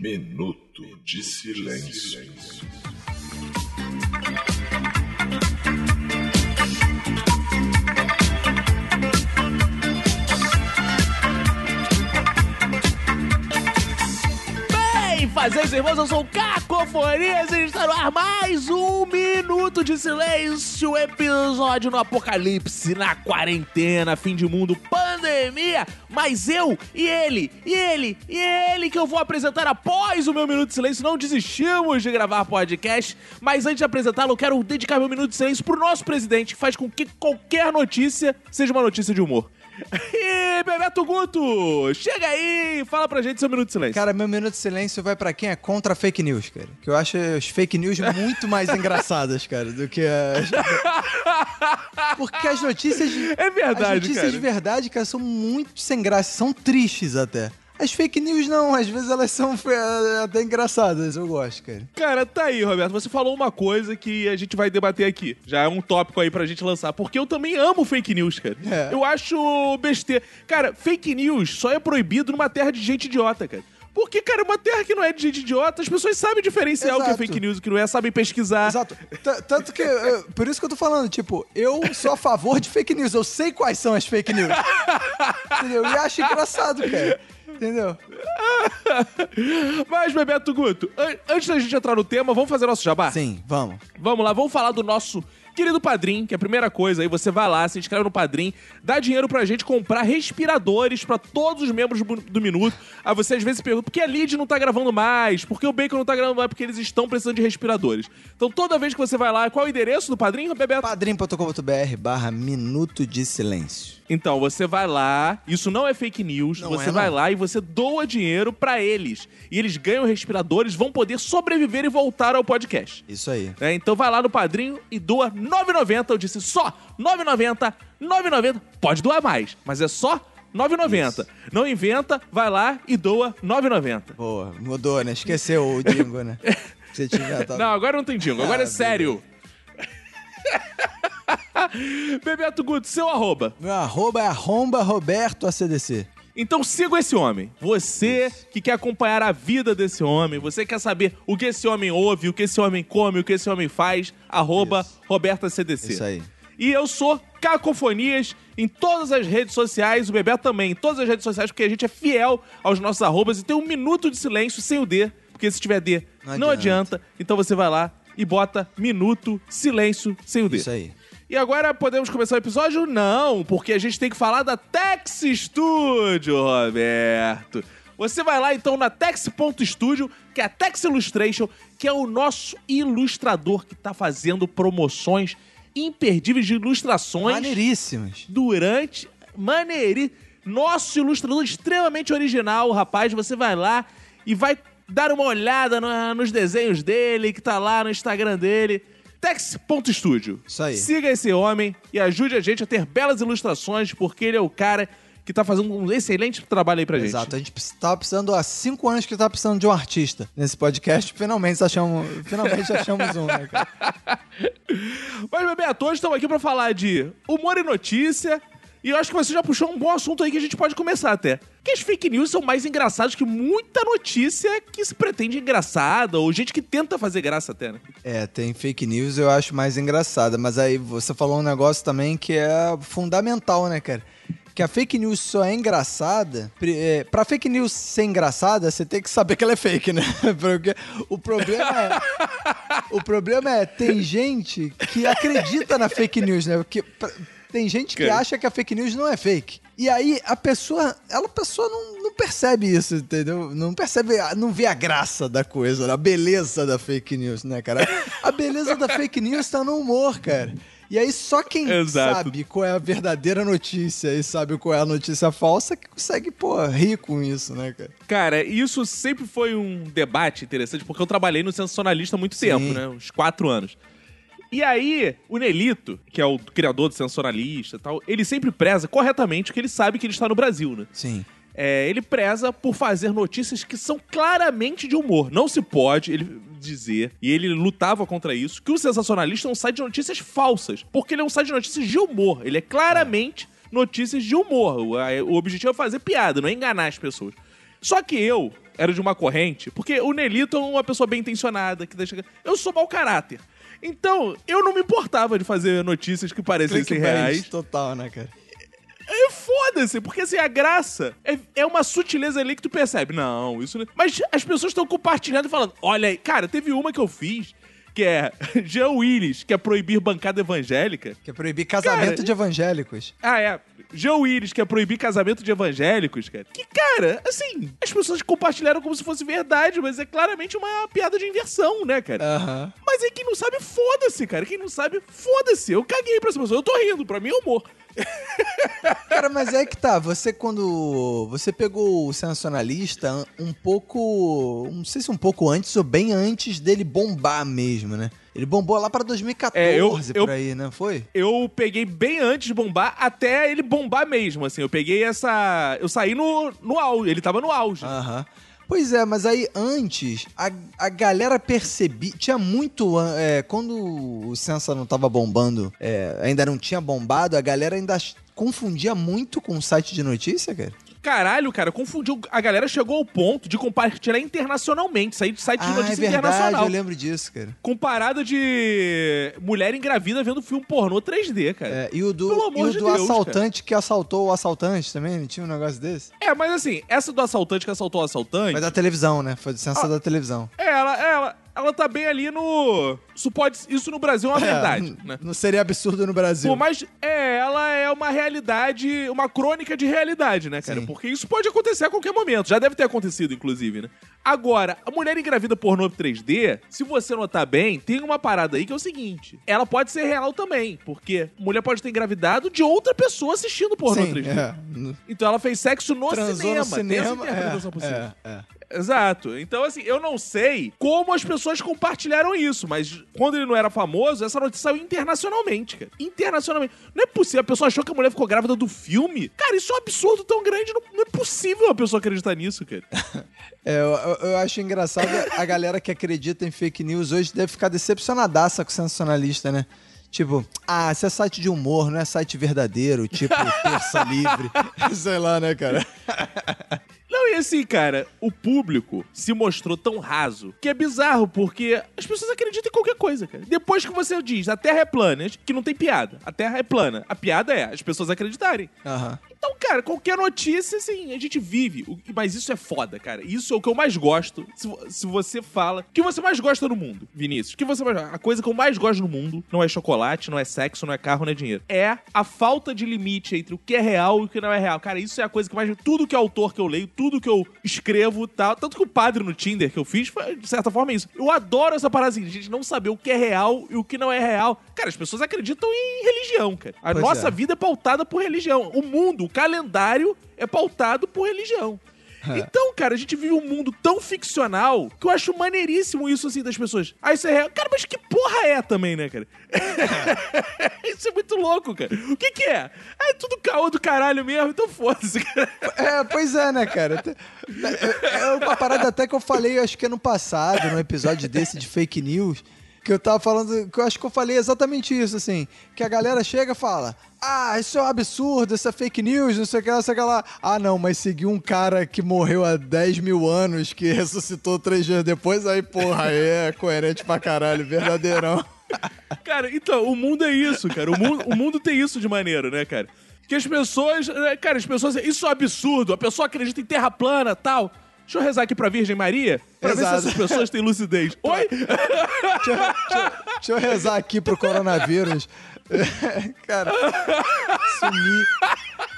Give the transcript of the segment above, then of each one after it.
Minuto de silêncio. Bem, fazendo irmãos, eu sou o Cacofonias e está no ar mais um Minuto de Silêncio, episódio no apocalipse, na quarentena, fim de mundo, pandemia, mas eu e ele, e ele, e ele que eu vou apresentar após o meu Minuto de Silêncio, não desistimos de gravar podcast, mas antes de apresentá-lo, eu quero dedicar meu Minuto de Silêncio pro nosso presidente, que faz com que qualquer notícia seja uma notícia de humor. E Bebeto Guto, chega aí, fala pra gente seu minuto de silêncio. Cara, meu minuto de silêncio vai pra quem é contra fake news, cara. Que eu acho as fake news muito mais engraçadas, cara, do que as... Porque as notícias... É verdade, As notícias cara. de verdade, cara, são muito sem graça, são tristes até. As fake news não, às vezes elas são é, até engraçadas, eu gosto, cara. Cara, tá aí, Roberto. Você falou uma coisa que a gente vai debater aqui. Já é um tópico aí pra gente lançar. Porque eu também amo fake news, cara. É. Eu acho besteira. Cara, fake news só é proibido numa terra de gente idiota, cara. Porque, cara, uma terra que não é de gente idiota, as pessoas sabem diferenciar o que é Exato. fake news e o que não é, sabem pesquisar. Exato. T- Tanto que, eh, por isso que eu tô falando, tipo, eu sou a favor de fake news, eu sei quais são as fake news. Entendeu? E acho engraçado, cara. Entendeu? Mas, Bebeto Guto, an- antes da gente entrar no tema, vamos fazer nosso jabá? Sim, vamos. Vamos lá, vamos falar do nosso querido Padrim, que é a primeira coisa aí, você vai lá, se inscreve no Padrim, dá dinheiro pra gente comprar respiradores pra todos os membros do, Minuto. Aí você às vezes pergunta, por que a Lid não tá gravando mais? Por que o Bacon não tá gravando mais? Porque eles estão precisando de respiradores. Então toda vez que você vai lá, qual é o endereço do Padrim, Bebeto? padrim.com.br barra minuto de silêncio. Então, você vai lá, isso não é fake news, Não você é, vai lá e você doa dinheiro pra eles. E eles ganham respiradores, vão poder sobreviver e voltar ao podcast. Isso aí. É, então vai lá no padrinho e doa 9,90. Eu disse só 9,90, 9,90. Pode doar mais, mas é só 9,90. Não inventa, vai lá e doa 9,90. Boa, mudou, né? Esqueceu o Dingo, né? Você tinha tá... Não, agora não tem dingo, agora é Ah, sério. Bebeto Guto, seu arroba. Meu arroba é arromba Roberto ACDC. Então siga esse homem. Você que quer acompanhar a vida desse homem, você quer saber o que esse homem ouve, o que esse homem come, o que esse homem faz, arroba Roberta CDC. Isso aí. E eu sou Cacofonias em todas as redes sociais, o Bebeto também, em todas as redes sociais, porque a gente é fiel aos nossos arrobas e tem um minuto de silêncio sem o D, porque se tiver D, não, Não adianta. adianta. Então você vai lá e bota minuto silêncio sem o D. Isso aí. E agora podemos começar o episódio? Não, porque a gente tem que falar da Tex Studio, Roberto. Você vai lá então na Tex.studio, que é a Tex Illustration, que é o nosso ilustrador que tá fazendo promoções imperdíveis de ilustrações Maneiríssimas. durante. Maneiri. Nosso ilustrador extremamente original, rapaz. Você vai lá e vai dar uma olhada nos desenhos dele, que tá lá no Instagram dele. Tex.studio. Isso aí. Siga esse homem e ajude a gente a ter belas ilustrações, porque ele é o cara que tá fazendo um excelente trabalho aí pra gente. Exato, a gente tava precisando há cinco anos que tava precisando de um artista nesse podcast. Finalmente achamos, finalmente achamos um, né, cara? Mas, Bebeto, hoje estamos aqui pra falar de humor e notícia. E eu acho que você já puxou um bom assunto aí que a gente pode começar até. Que as fake news são mais engraçadas que muita notícia que se pretende engraçada, ou gente que tenta fazer graça até, né? É, tem fake news eu acho mais engraçada, mas aí você falou um negócio também que é fundamental, né, cara? Que a fake news só é engraçada. É, pra fake news ser engraçada, você tem que saber que ela é fake, né? Porque o problema é. o problema é, tem gente que acredita na fake news, né? Porque pra- tem gente que acha que a fake news não é fake. E aí a pessoa, ela a pessoa não, não percebe isso, entendeu? Não percebe, não vê a graça da coisa, a beleza da fake news, né, cara? A beleza da fake news tá no humor, cara. E aí só quem Exato. sabe qual é a verdadeira notícia e sabe qual é a notícia falsa que consegue, pô, rir com isso, né, cara? Cara, isso sempre foi um debate interessante, porque eu trabalhei no sensacionalista há muito Sim. tempo, né? Uns quatro anos. E aí, o Nelito, que é o criador do sensacionalista e tal, ele sempre preza corretamente que ele sabe que ele está no Brasil, né? Sim. É, ele preza por fazer notícias que são claramente de humor. Não se pode ele dizer, e ele lutava contra isso, que o sensacionalista é um site de notícias falsas. Porque ele é um site de notícias de humor. Ele é claramente notícias de humor. O, o objetivo é fazer piada, não é enganar as pessoas. Só que eu era de uma corrente, porque o Nelito é uma pessoa bem intencionada, que deixa. Eu sou mau caráter. Então, eu não me importava de fazer notícias que parecessem reais. total, né, cara? É foda-se, porque assim, a graça é, é uma sutileza ali que tu percebe. Não, isso não. Mas as pessoas estão compartilhando e falando: olha aí, cara, teve uma que eu fiz. Que é Jean Willis, que é proibir bancada evangélica. Que é proibir casamento Cara, de evangélicos. Ah, é. Jean Willis, que é proibir casamento de evangélicos, cara. Que, cara, assim, as pessoas compartilharam como se fosse verdade, mas é claramente uma piada de inversão, né, cara? Aham. Mas aí quem não sabe, foda-se, cara. Quem não sabe, foda-se. Eu caguei pra essa pessoa. Eu tô rindo, pra mim é humor. Cara, mas é que tá, você quando. Você pegou o sensacionalista um pouco. Não sei se um pouco antes ou bem antes dele bombar mesmo, né? Ele bombou lá pra 2014 É, eu- por eu- aí, né? Foi? Eu peguei bem antes de bombar, até ele bombar mesmo, assim. Eu peguei essa... Eu saí no, no auge, ele tava no auge. Aham. Pois é, mas aí antes, a, a galera percebia. Tinha muito. é, quando o Sensa não tava bombando, é, ainda não tinha bombado, a galera ainda confundia muito com o site de notícia, cara. Caralho, cara, confundiu. A galera chegou ao ponto de compartilhar internacionalmente, sair de site de Ah, é notícia verdade, internacional. eu lembro disso, cara. Com parada de mulher engravida vendo filme pornô 3D, cara. É, e o do, Pelo e amor o de do Deus, assaltante que assaltou o assaltante também, não tinha um negócio desse? É, mas assim, essa do assaltante que assaltou o assaltante. Foi da televisão, né? Foi do senso Ah. da televisão. É, ela, ela, ela tá bem ali no. Isso, pode, isso no Brasil é uma verdade, É, né? Não seria absurdo no Brasil. Pô, mas é, ela é uma realidade, uma crônica de realidade, né, cara? Sim. Porque isso pode acontecer a qualquer momento. Já deve ter acontecido, inclusive, né? Agora, a mulher engravida pornô 3D, se você notar bem, tem uma parada aí que é o seguinte: ela pode ser real também, porque mulher pode ter engravidado de outra pessoa assistindo pornô Sim, 3D. é. Então ela fez sexo no Transou cinema. no Tem essa cinema. interpretação É, possível. é, é. Exato. Então, assim, eu não sei como as pessoas compartilharam isso, mas quando ele não era famoso, essa notícia saiu internacionalmente, cara. Internacionalmente. Não é possível. A pessoa achou que a mulher ficou grávida do filme? Cara, isso é um absurdo tão grande. Não, não é possível a pessoa acreditar nisso, cara. É, eu, eu- acho engraçado a galera que acredita em fake news hoje deve ficar decepcionadaça com o sensacionalista, né? Tipo, ah, isso é site de humor, não é site verdadeiro, tipo Terça Livre. Sei lá, né, cara? Não, e assim, cara, o público se mostrou tão raso que é bizarro, porque as pessoas acreditam em qualquer coisa, cara. Depois que você diz a Terra é plana, que não tem piada. A Terra é plana. A piada é as pessoas acreditarem. Aham. Então, cara, qualquer notícia, assim, a gente vive. Mas isso é foda, cara. Isso é o que eu mais gosto. Se, se você fala. O que você mais gosta no mundo, Vinícius? O que você mais A coisa que eu mais gosto no mundo não é chocolate, não é sexo, não é carro, não é dinheiro. É a falta de limite entre o que é real e o que não é real. Cara, isso é a coisa que mais. Tudo que é autor que eu leio, tudo que eu escrevo tal. Tanto que o padre no Tinder que eu fiz, foi, de certa forma, isso. Eu adoro essa parada assim, de gente não saber o que é real e o que não é real. Cara, as pessoas acreditam em religião, cara. A Pois nossa é. vida é pautada por religião. O mundo, o calendário é pautado por religião. É. Então, cara, a gente vive um mundo tão ficcional que eu acho maneiríssimo isso, assim, das pessoas. Ah, isso é real. Cara, mas que porra é também, né, cara? isso é muito louco, cara. O que que é? Ah, é tudo caô do caralho mesmo, então foda-se, cara. É, pois é, né, cara? É é uma parada até que eu falei, acho que ano passado, num episódio desse de fake news, que eu tava falando, que eu acho que eu falei exatamente isso, assim, que a galera chega e fala, ah, isso é um absurdo, isso é fake news, não sei o que lá, não sei o que lá. Ah, não, mas seguiu um cara que morreu há 10 mil anos, que ressuscitou três dias depois, aí, porra, aí é coerente pra caralho, verdadeirão. Cara, então, o mundo é isso, cara. O mundo, o mundo tem isso de maneiro, né, cara? Que as pessoas. né, Cara, as pessoas. Isso é um absurdo. A pessoa acredita em terra plana tal. Deixa eu rezar aqui pra Virgem Maria pra ver se Exato. essas pessoas têm lucidez. Oi? Deixa, deixa- deixa eu rezar aqui pro coronavírus. Cara, sumir.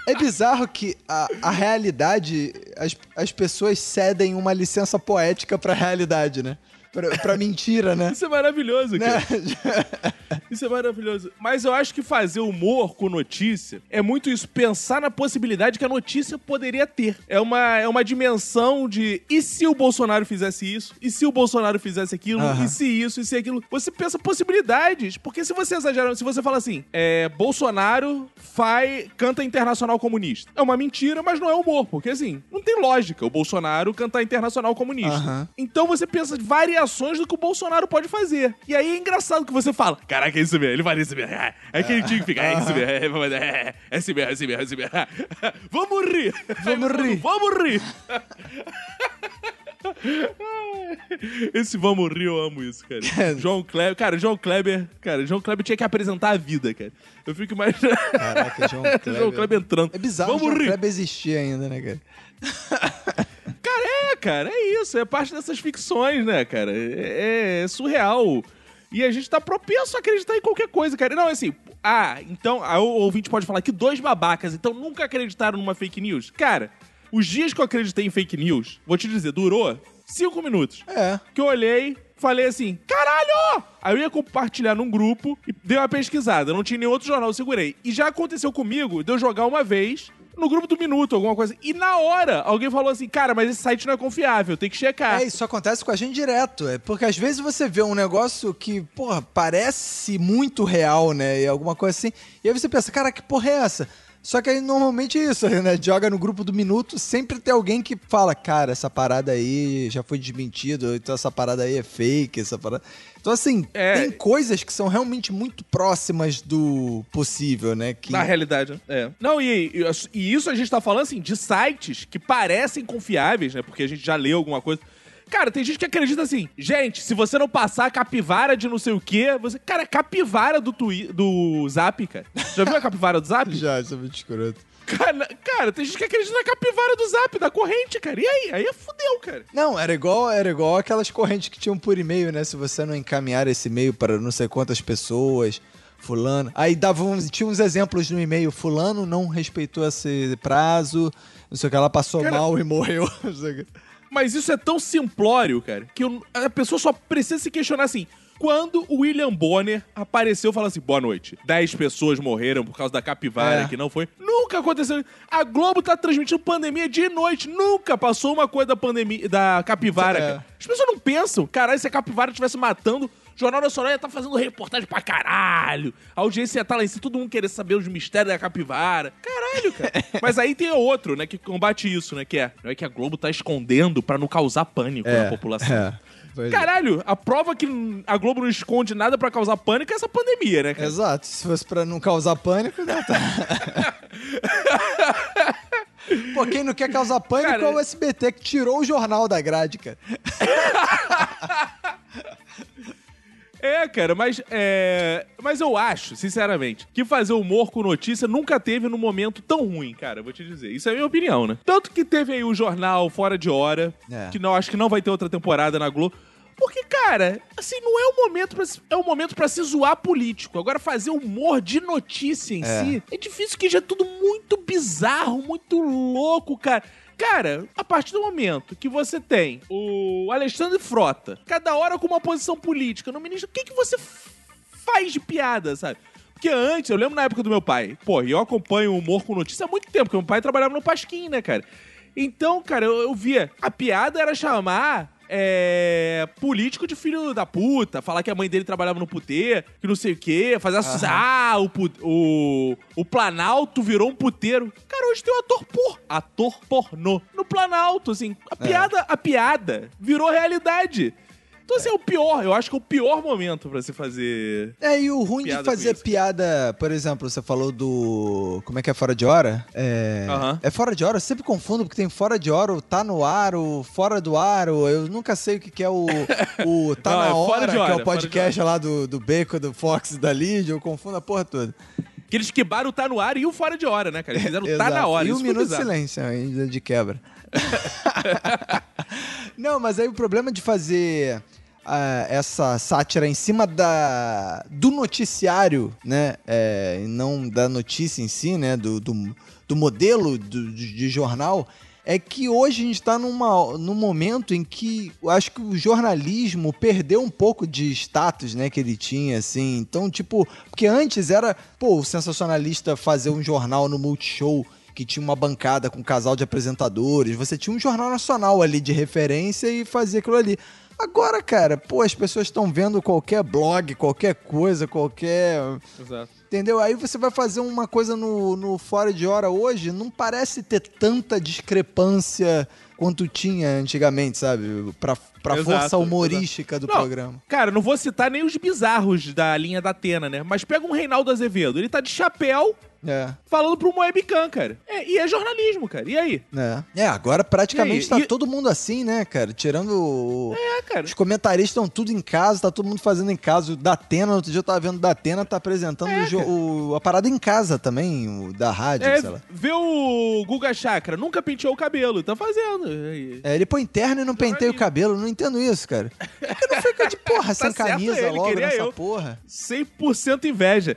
É bizarro que a, a realidade, as, as pessoas cedem uma licença poética pra realidade, né? Pra, pra mentira, né? Isso é maravilhoso, cara. né? Isso é maravilhoso. Mas eu acho que fazer humor com notícia é muito isso, pensar na possibilidade que a notícia poderia ter. É uma, é uma dimensão de e se o Bolsonaro fizesse isso? E se o Bolsonaro fizesse aquilo? Aham. E se isso? E se aquilo? Você pensa possibilidades. Porque se você exagera, se você fala assim, é, Bolsonaro faz, canta internacional comunista. É uma mentira, mas não é humor. Porque assim, não tem lógica o Bolsonaro cantar internacional comunista. Aham. Então você pensa em variações do que o Bolsonaro pode fazer. E aí é engraçado que você fala, cara, Caraca, é isso mesmo. Ele faria isso mesmo. É, é aquele time que fica. É isso mesmo. É, é, é esse mesmo, é esse mesmo, é esse mesmo. Vamos rir. Vamos rir. Vamos rir. Esse Vamos Rir, eu amo isso, cara. João Kleber. Cara, João Kleber. Cara, João Kleber tinha que apresentar a vida, cara. Eu fico imaginando. Caraca, João Kleber. João Kleber entrando. É bizarro Vamos o João rir. Kleber existir ainda, né, cara? Cara, é, isso. É parte dessas ficções, né, cara? É, é surreal. E a gente tá propenso a acreditar em qualquer coisa, cara. Não, é assim, ah, então, aí o ouvinte pode falar que dois babacas, então nunca acreditaram numa fake news. Cara, os dias que eu acreditei em fake news, vou te dizer, durou cinco minutos. É. Que eu olhei, falei assim, caralho! Aí eu ia compartilhar num grupo e dei uma pesquisada. Não tinha nenhum outro jornal, eu segurei. E já aconteceu comigo de eu jogar uma vez no grupo do Minuto, alguma coisa. E na hora, alguém falou assim, cara, mas esse site não é confiável, tem que checar. É, isso acontece com a gente direto. É porque às vezes você vê um negócio que, porra, parece muito real, né? E alguma coisa assim. E aí você pensa, cara, que porra é essa? Só que aí normalmente é isso, né? Joga no grupo do minuto, sempre tem alguém que fala, cara, essa parada aí já foi desmentido, então essa parada aí é fake, essa parada. Então, assim, É. tem coisas que são realmente muito próximas do possível, né? Que... Na realidade, é. Não, e, e- e isso a gente tá falando, assim, de sites que parecem confiáveis, né? Porque a gente já leu alguma coisa. Cara, tem gente que acredita assim, gente, se você não passar a capivara de não sei o quê, você... Cara, capivara do, twi... do Zap, cara. Já viu a capivara do Zap? Já, isso é muito escroto. Cara, cara, tem gente que acredita na capivara do Zap, da corrente, cara. E aí? Aí é fudeu, cara. Não, era igual, era igual aquelas correntes que tinham por e-mail, né? Se você não encaminhar esse e-mail para não sei quantas pessoas, fulano. Aí dava uns, tinha uns exemplos no e-mail, fulano não respeitou esse prazo, não sei o que, ela passou Cara- mal e morreu. Mas isso é tão simplório, cara, que eu- a pessoa só precisa se questionar assim. Quando o William Bonner apareceu e falou assim: boa noite, 10 pessoas morreram por causa da capivara É. que não foi. Nunca aconteceu. A Globo tá transmitindo pandemia de noite. Nunca passou uma coisa da pandemia, da capivara, É. As pessoas não pensam, caralho, se a capivara estivesse matando. Jornal Nacional ia estar fazendo reportagem pra caralho. A audiência ia estar lá em cima, todo mundo querer saber os mistérios da capivara. Caralho, cara. Mas aí tem outro, né, que combate isso, né? Que é, não é que a Globo tá escondendo pra não causar pânico na população. É, é. Caralho, a prova que a Globo não esconde nada pra causar pânico é essa pandemia, né, cara? Exato, se fosse pra não causar pânico, né? Tá. Pô, quem não quer causar pânico Cara, é o SBT, que tirou o jornal da grade, cara. É, cara, mas é, mas eu acho, sinceramente, que fazer humor com notícia nunca teve num momento tão ruim, cara. Vou te dizer. Isso é a minha opinião, né? Tanto que teve aí o jornal Fora de Hora, É. que não acho que não vai ter outra temporada na Globo. Porque, cara, assim, não é o momento pra, se- é o momento para se zoar político. Agora, fazer humor de notícia em É. si é difícil, que já é tudo muito bizarro, muito louco, cara. Cara, a partir do momento que você tem o Alexandre Frota, cada hora com uma posição política no ministro, o que, que você faz de piada, sabe? Porque antes, eu lembro na época do meu pai, pô, e eu acompanho o humor com notícia há muito tempo, porque meu pai trabalhava no Pasquim, né, cara? Então, cara, eu, eu via. A piada era chamar é, político de filho da puta, falar que a mãe dele trabalhava no puteiro, que não sei o quê, fazer associação. Ah, o, o, o Planalto virou um puteiro. Cara, hoje tem um ator por ator pornô no Planalto, assim. A piada, a piada virou realidade. Então, assim, é o pior. Eu acho que é o pior momento pra se fazer. É, e o ruim Piada de com fazer isso. piada, por exemplo, você falou do. Como é que é fora de hora? É. Aham. É fora de hora? Eu sempre confundo, porque tem fora de hora, o tá no ar, o fora do ar, o... eu nunca sei o que, que é o. O tá Não, é na fora hora, de que é hora, o fora de podcast lá do, do Bacon, do Fox da Lídia, eu confundo a porra toda. Que eles quebaram o tá no ar e o fora de hora, né, cara? Eles fizeram o tá Exato. na hora. E um Isso foi minuto de bizarro. silêncio ainda de quebra. Não, mas aí o problema de fazer essa sátira em cima da, do noticiário, né? É, não da notícia em si, né? Do, do, do modelo do- de, jornal. É que hoje a gente está num momento em que eu acho que o jornalismo perdeu um pouco de status, né, que ele tinha, assim. Então, tipo, porque antes era, pô, o sensacionalista fazer um jornal no Multishow que tinha uma bancada com um casal de apresentadores. Você tinha um jornal nacional ali de referência e fazia aquilo ali. Agora, cara, pô, as pessoas estão vendo qualquer blog, qualquer coisa, qualquer. Exato. Entendeu? Aí você vai fazer uma coisa no, no Fora de Hora hoje, não parece ter tanta discrepância quanto tinha antigamente, sabe? Pra, pra Exato, força humorística do Não, programa. Cara, não vou citar nem os bizarros da linha da Atena, né? Mas pega um Reinaldo Azevedo. Ele tá de chapéu É. falando um webcam, cara. É, e é jornalismo, cara. E aí? É. é, agora praticamente tá? E- todo mundo assim, né, cara? Tirando. o- É, cara. Os comentaristas estão tudo em casa, tá todo mundo fazendo em casa. O Datena, outro dia eu tava vendo o Datena, tá apresentando É, o a parada em casa também, o da rádio, É, sei lá. vê o Guga Chakra. Nunca penteou o cabelo. Tá fazendo. É, ele põe terno e não penteia o cabelo, não entendo isso, cara. Que não fica de porra, sem Tá certo camisa ele, logo nessa eu. porra? 100% inveja.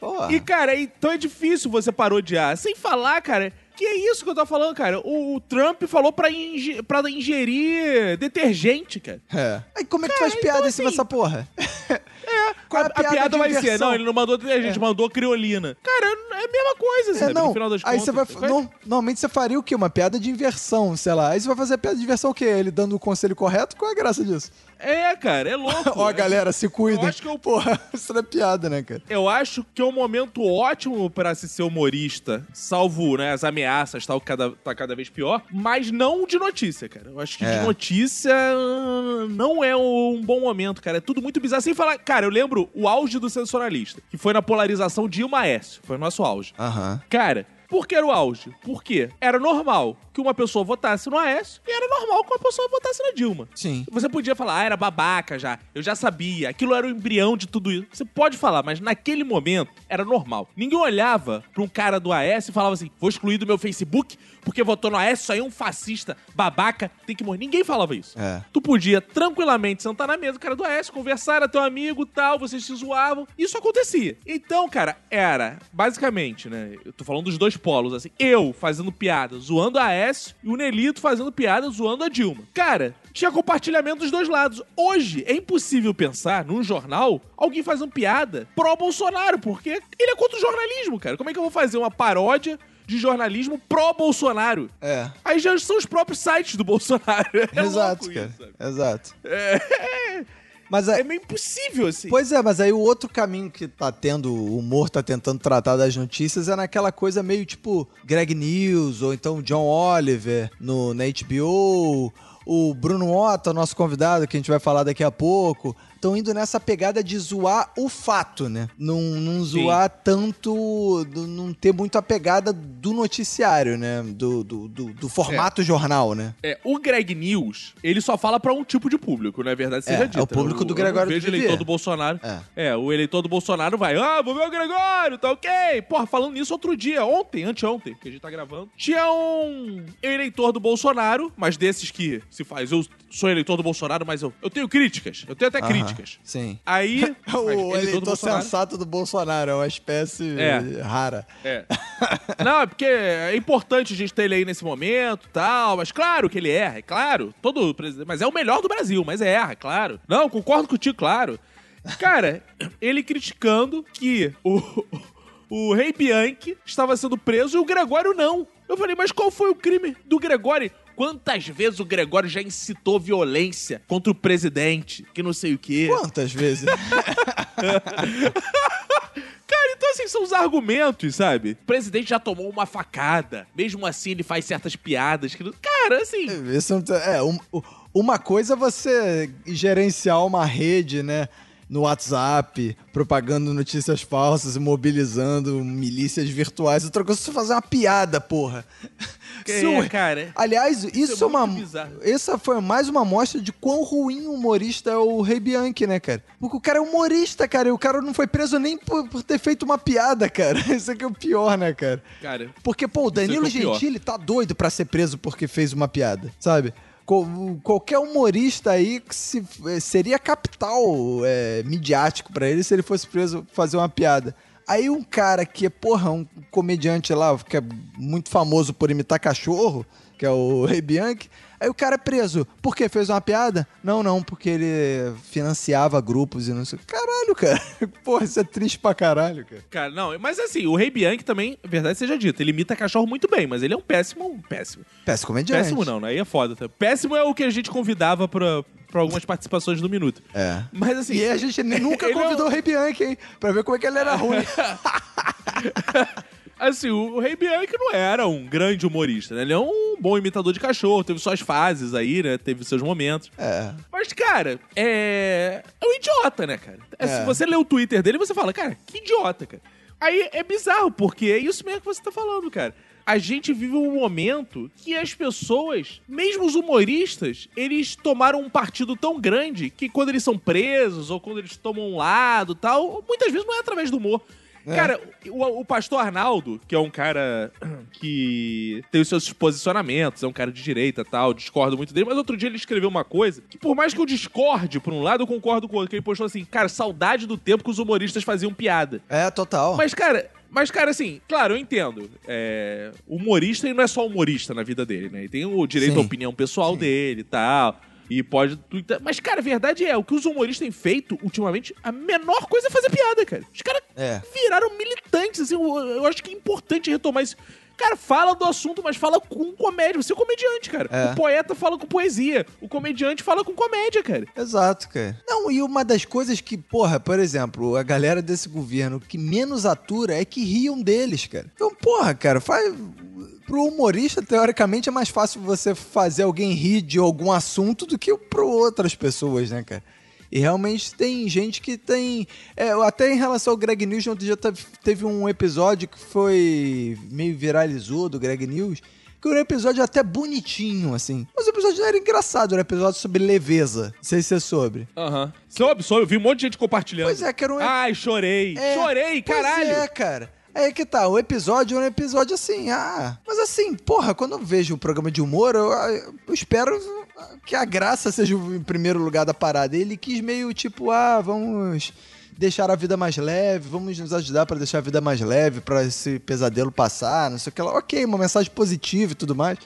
Porra. E, cara, então é difícil você parodiar. Sem falar, cara, que é isso que eu tô falando, cara. O, o Trump falou pra, inge- pra ingerir detergente, cara. É. Aí como é que tu Cara, faz piada então, em cima assim, dessa porra? É, Qual a, é a a piada, piada de vai ser, inversão? não, ele não mandou detergente, mandou criolina. Cara, é a mesma coisa, É, sabe? não. No final das aí contas. você vai. Vai- normalmente você faria o quê? Uma piada de inversão, sei lá. Aí você vai fazer a piada de inversão o quê? Ele dando o conselho correto? Qual é a graça disso? É, cara, é louco. Ó, galera, se cuidem. Eu acho que eu- Porra, isso não é piada, né, cara? Eu acho que é um momento ótimo pra se ser humorista, salvo né, as ameaças, tal, que cada, tá cada vez pior, mas não de notícia, cara. Eu acho que É. de notícia ah, não é um bom momento, cara. É tudo muito bizarro. Sem falar, cara, eu lembro o auge do sensacionalista, que foi na polarização Dilma Aécio. Foi o nosso auge. Aham. Cara, por que era o auge? Porque era normal que uma pessoa votasse no Aécio e era normal que uma pessoa votasse na Dilma. Sim. Você podia falar, ah, era babaca já, eu já sabia, aquilo era o embrião de tudo isso. Você pode falar, mas naquele momento era normal. Ninguém olhava pra um cara do AS e falava assim: vou excluir do meu Facebook porque votou no AS, isso aí é um fascista, babaca, tem que morrer. Ninguém falava isso. É. Tu podia tranquilamente sentar na mesa, o cara do AS, conversar, era teu amigo tal, vocês se zoavam. Isso acontecia. Então, cara, era basicamente, né? Eu tô falando dos dois polos, assim. Eu fazendo piada, zoando a AS e o Nelito fazendo piada, zoando a Dilma. Cara, tinha compartilhamento dos dois lados. Hoje é impossível pensar num jornal alguém fazendo piada pró-Bolsonaro, porque ele é contra o jornalismo, cara. Como é que eu vou fazer uma paródia de jornalismo pró-Bolsonaro? É. Aí já são os próprios sites do Bolsonaro. É Exato, cara. isso? Exato. Mas É a- meio impossível, assim. Pois é, mas aí o outro caminho que tá tendo, o humor tá tentando tratar das notícias é naquela coisa meio tipo Greg News, ou então John Oliver no, na HBO, o Bruno Otto, nosso convidado, que a gente vai falar daqui a pouco, estão indo nessa pegada de zoar o fato, né? Não, não Sim. zoar tanto, não ter muito a pegada do noticiário, né? Do, do, do, do formato jornal, né? É, o Greg News, ele só fala pra um tipo de público, não é verdade? É, Seja é dita. o público Eu- do eu Gregório não vejo do eleitor do Bolsonaro. É. É. o eleitor do Bolsonaro vai, ah, vou ver o Gregório, tá ok. Porra, falando nisso outro dia, ontem, anteontem, que a gente tá gravando, tinha um eleitor do Bolsonaro, mas desses que se faz, eu sou eleitor do Bolsonaro, mas eu, eu tenho críticas, eu tenho até Aham, críticas. Sim. Aí, O eleitor sensato do Bolsonaro, é uma espécie É. rara. É. Não, é porque é importante a gente ter ele aí nesse momento tal, mas claro que ele erra, é claro. Todo presidente. Mas é o melhor do Brasil, mas erra, é claro. Não, concordo contigo, claro. Cara, ele criticando que o, o rei Bianchi estava sendo preso e o Gregório não. Eu falei, mas qual foi o crime do Gregório? Quantas vezes o Gregório já incitou violência contra o presidente? Que não sei o quê. Quantas vezes? Cara, então assim, são os argumentos, sabe? O presidente já tomou uma facada. Mesmo assim, ele faz certas piadas. Que... Cara, assim. Não tá- é, um- uma coisa é você gerenciar uma rede, né? No WhatsApp, propagando notícias falsas e mobilizando milícias virtuais. Outra coisa é você fazer uma piada, porra. É, Isso- cara. Aliás, isso, é é uma. bizarro. Essa foi mais uma amostra de quão ruim humorista é o Rei Bianchi, né, cara? Porque o cara é humorista, cara, e o cara não foi preso nem por, por ter feito uma piada, cara. Isso aqui é o pior, né, cara? Cara. Porque, pô, o Danilo Isso é que é. Gentili tá doido pra ser preso porque fez uma piada, sabe? Qualquer humorista aí que se, eh, seria capital é, midiático pra ele se ele fosse preso fazer uma piada. Aí um cara que é, porra, um comediante lá, que é muito famoso por imitar cachorro, que é o Rei Bianchi, aí o cara é preso. Por quê? Fez uma piada? Não, não, porque ele financiava grupos e não sei. Caralho, cara. Porra, isso é triste pra caralho, cara. Cara, não, mas assim, o Rei Bianchi também, verdade seja dita, ele imita cachorro muito bem, mas ele é um péssimo, péssimo. Péssimo comediante. Péssimo não, né? Aí é foda. Tá? Péssimo é o que a gente convidava pra, pra algumas participações do Minuto. É. Mas assim. E a gente nunca ele é convidou um- o Rei Bianchi, hein? Pra ver como é que ele era ruim. Assim, o, Rei Bianchi não era um grande humorista, né? Ele é um bom imitador de cachorro, teve suas fases aí, né? Teve seus momentos. É. Mas, cara, é. É um idiota, né, cara? É, Se você lê o Twitter dele, você fala, cara, que idiota, cara. Aí é bizarro, porque é isso mesmo que você tá falando, cara. A gente vive um momento que as pessoas, mesmo os humoristas, eles tomaram um partido tão grande que quando eles são presos ou quando eles tomam um lado tal, muitas vezes não é através do humor. É. Cara, o, o pastor Arnaldo, que é um cara que tem os seus posicionamentos, é um cara de direita tal, discordo muito dele, mas outro dia ele escreveu uma coisa que, por mais que eu discorde por um lado, eu concordo com o outro. Que ele postou assim, cara, saudade do tempo que os humoristas faziam piada. É, total. Mas, cara. Mas, cara, assim, claro, eu entendo. É, o humorista ele não é só humorista na vida dele, né? Ele tem o direito Sim. à opinião pessoal Sim. dele e tal. E pode. tuitar. Mas, cara, a verdade é, o que os humoristas têm feito ultimamente, a menor coisa é fazer piada, cara. Os caras É. viraram militantes, assim. Eu, eu acho que é importante retomar isso. Cara, fala do assunto, mas fala com comédia. Você é um comediante, cara. É. O poeta fala com poesia. O comediante fala com comédia, cara. Exato, cara. Não, e uma das coisas que, porra, por exemplo, a galera desse governo que menos atura é que riam deles, cara. Então, porra, cara, faz. Pro humorista, teoricamente, é mais fácil você fazer alguém rir de algum assunto do que pro outras pessoas, né, cara? E realmente tem gente que tem. é, até em relação ao Greg News, outro dia teve- um episódio que foi meio viralizou do Greg News. Que era um episódio até bonitinho, assim. Mas o episódio não era engraçado, era um episódio sobre leveza. Não sei se você soube. Aham. Soube, soube. Eu vi um monte de gente compartilhando. Pois é, que era um. Ai, chorei. É, Chorei, pois caralho. é, cara. Aí que tá, o episódio é um episódio assim, ah. Mas assim, porra, quando eu vejo um programa de humor, eu, eu espero que a graça seja o primeiro lugar da parada. Ele quis meio tipo, ah, vamos deixar a vida mais leve, vamos nos ajudar pra deixar a vida mais leve, pra esse pesadelo passar, não sei o que lá. Ok, uma mensagem positiva e tudo mais.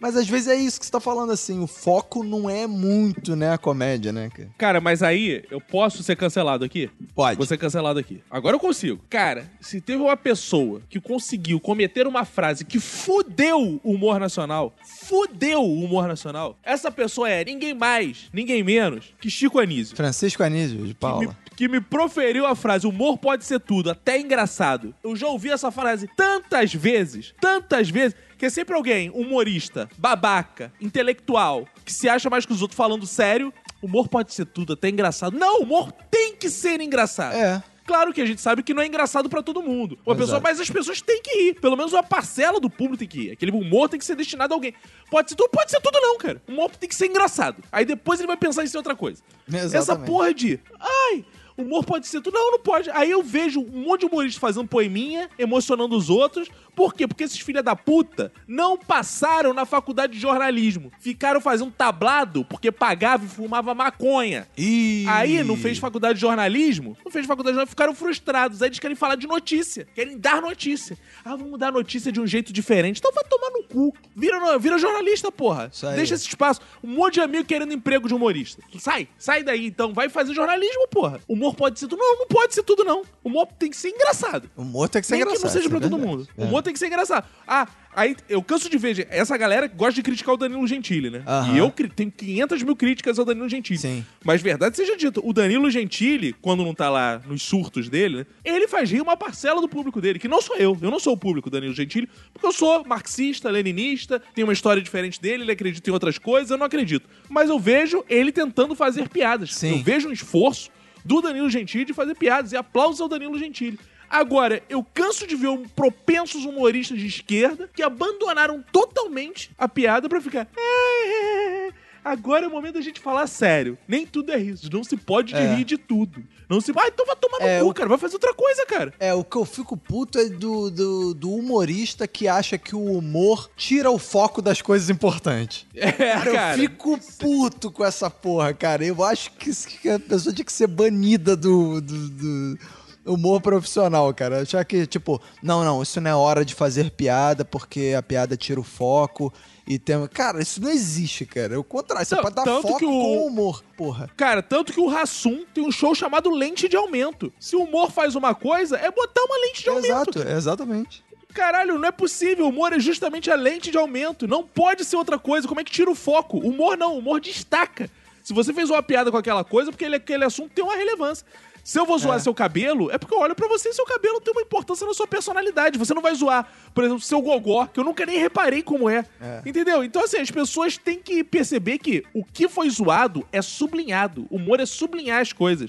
Mas às vezes é isso que você tá falando, assim, o foco não é muito, né, a comédia, né, cara? Cara, mas aí eu posso ser cancelado aqui? Pode. Vou ser cancelado aqui. Agora eu consigo. Cara, se teve uma pessoa que conseguiu cometer uma frase que fudeu o humor nacional, fudeu o humor nacional, essa pessoa é ninguém mais, ninguém menos que Chico Anísio. Francisco Anísio, de Paula. Que me proferiu a frase: humor pode ser tudo, até engraçado. Eu já ouvi essa frase tantas vezes, tantas vezes, que é sempre alguém, humorista, babaca, intelectual, que se acha mais que os outros falando sério. Humor pode ser tudo, até engraçado. Não, humor tem que ser engraçado. É. Claro que a gente sabe que não é engraçado pra todo mundo. Uma Exato. pessoa, mas as pessoas têm que rir. Pelo menos uma parcela do público tem que rir. Aquele humor tem que ser destinado a alguém. Pode ser tudo, pode ser tudo não, cara. O humor tem que ser engraçado. Aí depois ele vai pensar em ser outra coisa. Essa Exatamente. porra de, ai, humor pode ser tudo. Não, não pode. Aí eu vejo um monte de humoristas fazendo poeminha, emocionando os outros. Por quê? Porque esses filha da puta não passaram na faculdade de jornalismo. Ficaram fazendo tablado porque pagava e fumava maconha. Ih. Aí não fez faculdade de jornalismo, não fez faculdade de jornalismo, ficaram frustrados. Aí eles querem falar de notícia, querem dar notícia. Ah, vamos dar notícia de um jeito diferente. Então vai tomar no cu. Vira, vira jornalista, porra. Deixa esse espaço. Um monte de amigo querendo emprego de humorista. Sai, sai daí então. Vai fazer jornalismo, porra. Humor pode ser tudo. Não, não pode ser tudo, não. Humor tem que ser engraçado. O humor tem que ser Nem engraçado. que não seja pra é todo mundo. É. Humor tem que ser engraçado. Ah, aí eu canso de ver essa galera gosta de criticar o Danilo Gentili, né? Aham. E eu tenho 500 mil críticas ao Danilo Gentili. Sim. Mas verdade seja dita, o Danilo Gentili, quando não tá lá nos surtos dele, né? Ele faz rir uma parcela do público dele, que não sou eu. Eu não sou o público Danilo Gentili, porque eu sou marxista, leninista, tenho uma história diferente dele, ele acredita em outras coisas, eu não acredito. Mas eu vejo ele tentando fazer piadas. Sim. Eu vejo um esforço do Danilo Gentili de fazer piadas, e aplausos ao Danilo Gentili. Agora, eu canso de ver um propensos humoristas de esquerda que abandonaram totalmente a piada pra ficar. "É, Agora é o momento da gente falar sério. Nem tudo é riso. Não se pode de É. rir de tudo. Não se. Ah, então vai tomar no É, cu, o- cara. Vai fazer outra coisa, cara. É, o que eu fico puto é do, do, do humorista que acha que o humor tira o foco das coisas importantes. É, Cara, cara. eu fico puto com essa porra, cara. Eu acho que, que a pessoa tinha que ser banida do, do, do humor profissional, cara. Achar que, tipo, não, não, isso não é hora de fazer piada porque a piada tira o foco e tem. Cara, isso não existe, cara. É o contrário. Você Não, pode dar tanto foco que o- com o humor, porra. Cara, tanto que o Rassum tem um show chamado Lente de Aumento. Se o humor faz uma coisa, é botar uma lente de aumento. Exato, exatamente. Caralho, não é possível. O humor é justamente a lente de aumento. Não pode ser outra coisa. Como é que tira o foco? Humor não, o humor destaca. Se você fez uma piada com aquela coisa, porque ele- aquele assunto tem uma relevância. Se eu vou zoar É. seu cabelo, é porque eu olho pra você e seu cabelo tem uma importância na sua personalidade. Você não vai zoar, por exemplo, seu gogó, que eu nunca nem reparei como é. É. Entendeu? Então, assim, as pessoas têm que perceber que o que foi zoado é sublinhado. O humor é sublinhar as coisas.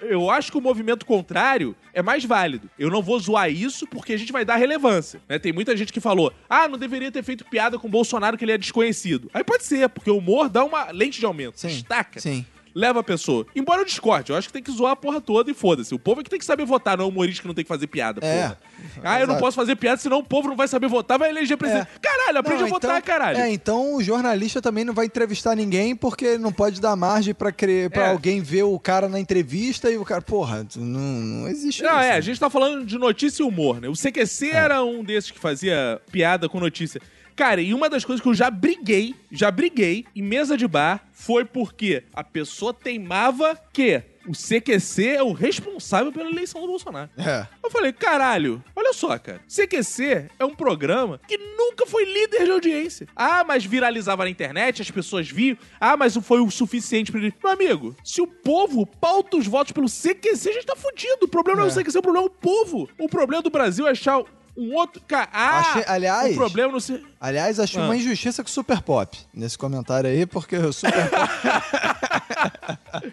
Eu acho que o movimento contrário é mais válido. Eu não vou zoar isso porque a gente vai dar relevância. né? Tem muita gente que falou: ah, não deveria ter feito piada com o Bolsonaro que ele é desconhecido. Aí pode ser, porque o humor dá uma lente de aumento. Sim, Destaca sim. Leva a pessoa. Embora eu discorde, eu acho que tem que zoar a porra toda e foda-se. O povo é que tem que saber votar, não é o humorista que não tem que fazer piada, É. porra. Ah, eu não Exato. posso fazer piada, senão o povo não vai saber votar, vai eleger presidente. Caralho, aprende a votar, então- caralho. É, então o jornalista também não vai entrevistar ninguém porque não pode dar margem pra, crer, pra É. alguém ver o cara na entrevista e o cara, porra, tu- não, não existe Não, isso. é, né? a gente tá falando de notícia e humor, né? O CQC era um desses que fazia piada com notícia. Cara, e uma das coisas que eu já briguei, já briguei em mesa de bar foi porque a pessoa teimava que o CQC é o responsável pela eleição do Bolsonaro. É. Eu falei, caralho, olha só, cara. CQC é um programa que nunca foi líder de audiência. Ah, mas viralizava na internet, as pessoas viam. Ah, mas foi o suficiente pra ele. Meu amigo, se o povo pauta os votos pelo CQC, a gente tá fudido. O problema não é o É. CQC, o problema é o povo. O problema do Brasil é achar um outro. Cara, ah, Achei- aliás- o problema não se. Aliás, acho Ah. uma injustiça com o Super Pop nesse comentário aí, porque o Super Pop.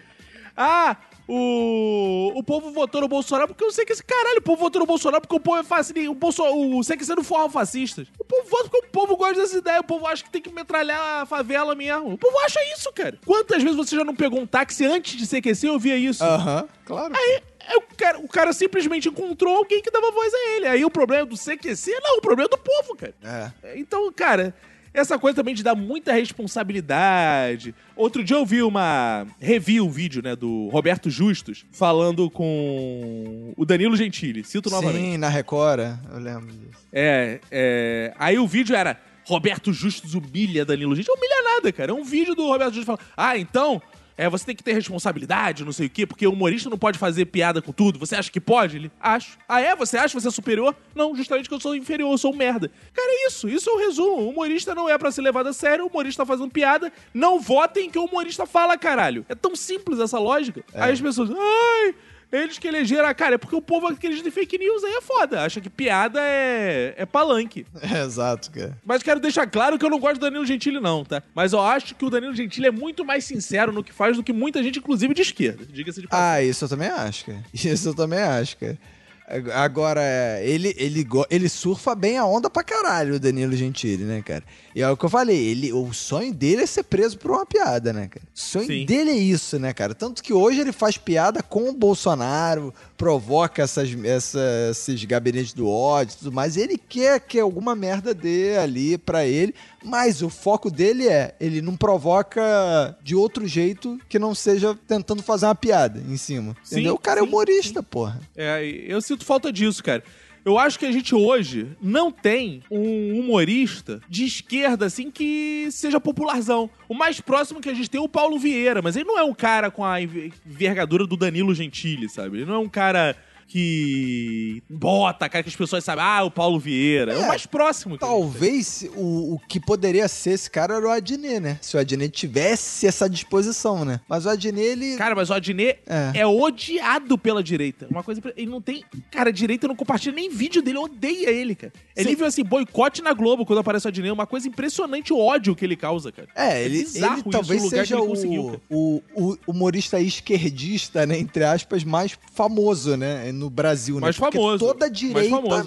Ah, o, o povo votou no Bolsonaro porque eu sei que esse caralho, o povo votou no Bolsonaro porque o povo é fascista. O, Bolso, o CQC não forra fascistas. O povo vota porque o povo gosta dessa ideia. O povo acha que tem que metralhar a favela mesmo. O povo acha isso, cara. Quantas vezes você já não pegou um táxi antes de CQC e ouvia isso? Aham, claro. Aí o, cara, o cara simplesmente encontrou alguém que dava voz a ele. Aí o problema do CQC, não, o problema é do povo, cara. É. Então, cara, essa coisa também de dar muita responsabilidade. Outro dia eu vi uma. Revi um vídeo, né, do Roberto Justus falando com o Danilo Gentili. Cito novamente. Sim, na Record, é, eu lembro disso. É, é. Aí o vídeo era. Roberto Justus humilha Danilo Gentili. Humilha nada, cara. É um vídeo do Roberto Justus falando. Ah, então. É, você tem que ter responsabilidade, não sei o quê, porque o humorista não pode fazer piada com tudo. Você acha que pode? Ele, acho. Ah, é? Você acha que você é superior? Não, justamente que eu sou inferior, eu sou um merda. Cara, é isso. Isso é o resumo. O humorista não é pra ser levado a sério, o humorista tá fazendo piada. Não votem que o humorista fala, caralho. É tão simples essa lógica. Aí as pessoas, ai, eles que elegeram a cara. É porque o povo acredita em fake news aí é foda. Acha que piada é, é palanque. É, exato, cara. Mas quero deixar claro que eu não gosto do Danilo Gentili, não, tá? Mas eu acho que o Danilo Gentili é muito mais sincero no que faz do que muita gente, inclusive de esquerda. Diga-se de passagem. Ah, isso eu também acho, cara. Isso eu também acho, cara. Agora, ele, ele, go- ele surfa bem a onda pra caralho, o Danilo Gentili, né, cara? E é o que eu falei, ele, o sonho dele é ser preso por uma piada, né, cara? O sonho Sim. dele é isso, né, cara? Tanto que hoje ele faz piada com o Bolsonaro, provoca essas, essa- esses gabinetes do ódio e tudo mais. Ele quer que alguma merda dê ali pra ele, mas o foco dele é, ele não provoca de outro jeito que não seja tentando fazer uma piada em cima. Sim, entendeu? O cara é sim, humorista, porra. É, eu sinto falta disso, cara. Eu acho que a gente hoje não tem um humorista de esquerda, assim, que seja popularzão. O mais próximo que a gente tem é o Paulo Vieira, mas ele não é um cara com a enver- envergadura do Danilo Gentili, sabe? Ele não é um cara que bota, cara, que as pessoas sabem, ah, o Paulo Vieira. É, o É, mais próximo. Talvez o, o que poderia ser esse cara era o Adnet, né? Se o Adnet tivesse essa disposição, né? Mas o Adnet, ele... Cara, mas o Adnet É. é. odiado pela direita. Uma coisa. Ele não tem. Cara, a direita não compartilha nem vídeo dele, odeia ele, cara. É Sim. nível assim, boicote na Globo quando aparece o Adnet. Uma coisa impressionante o ódio que ele causa, cara. É, ele, bizarro ele talvez o seja ele o, o, o humorista esquerdista, né, entre aspas, mais famoso, né, no Brasil, né? Mais Porque famoso, toda direita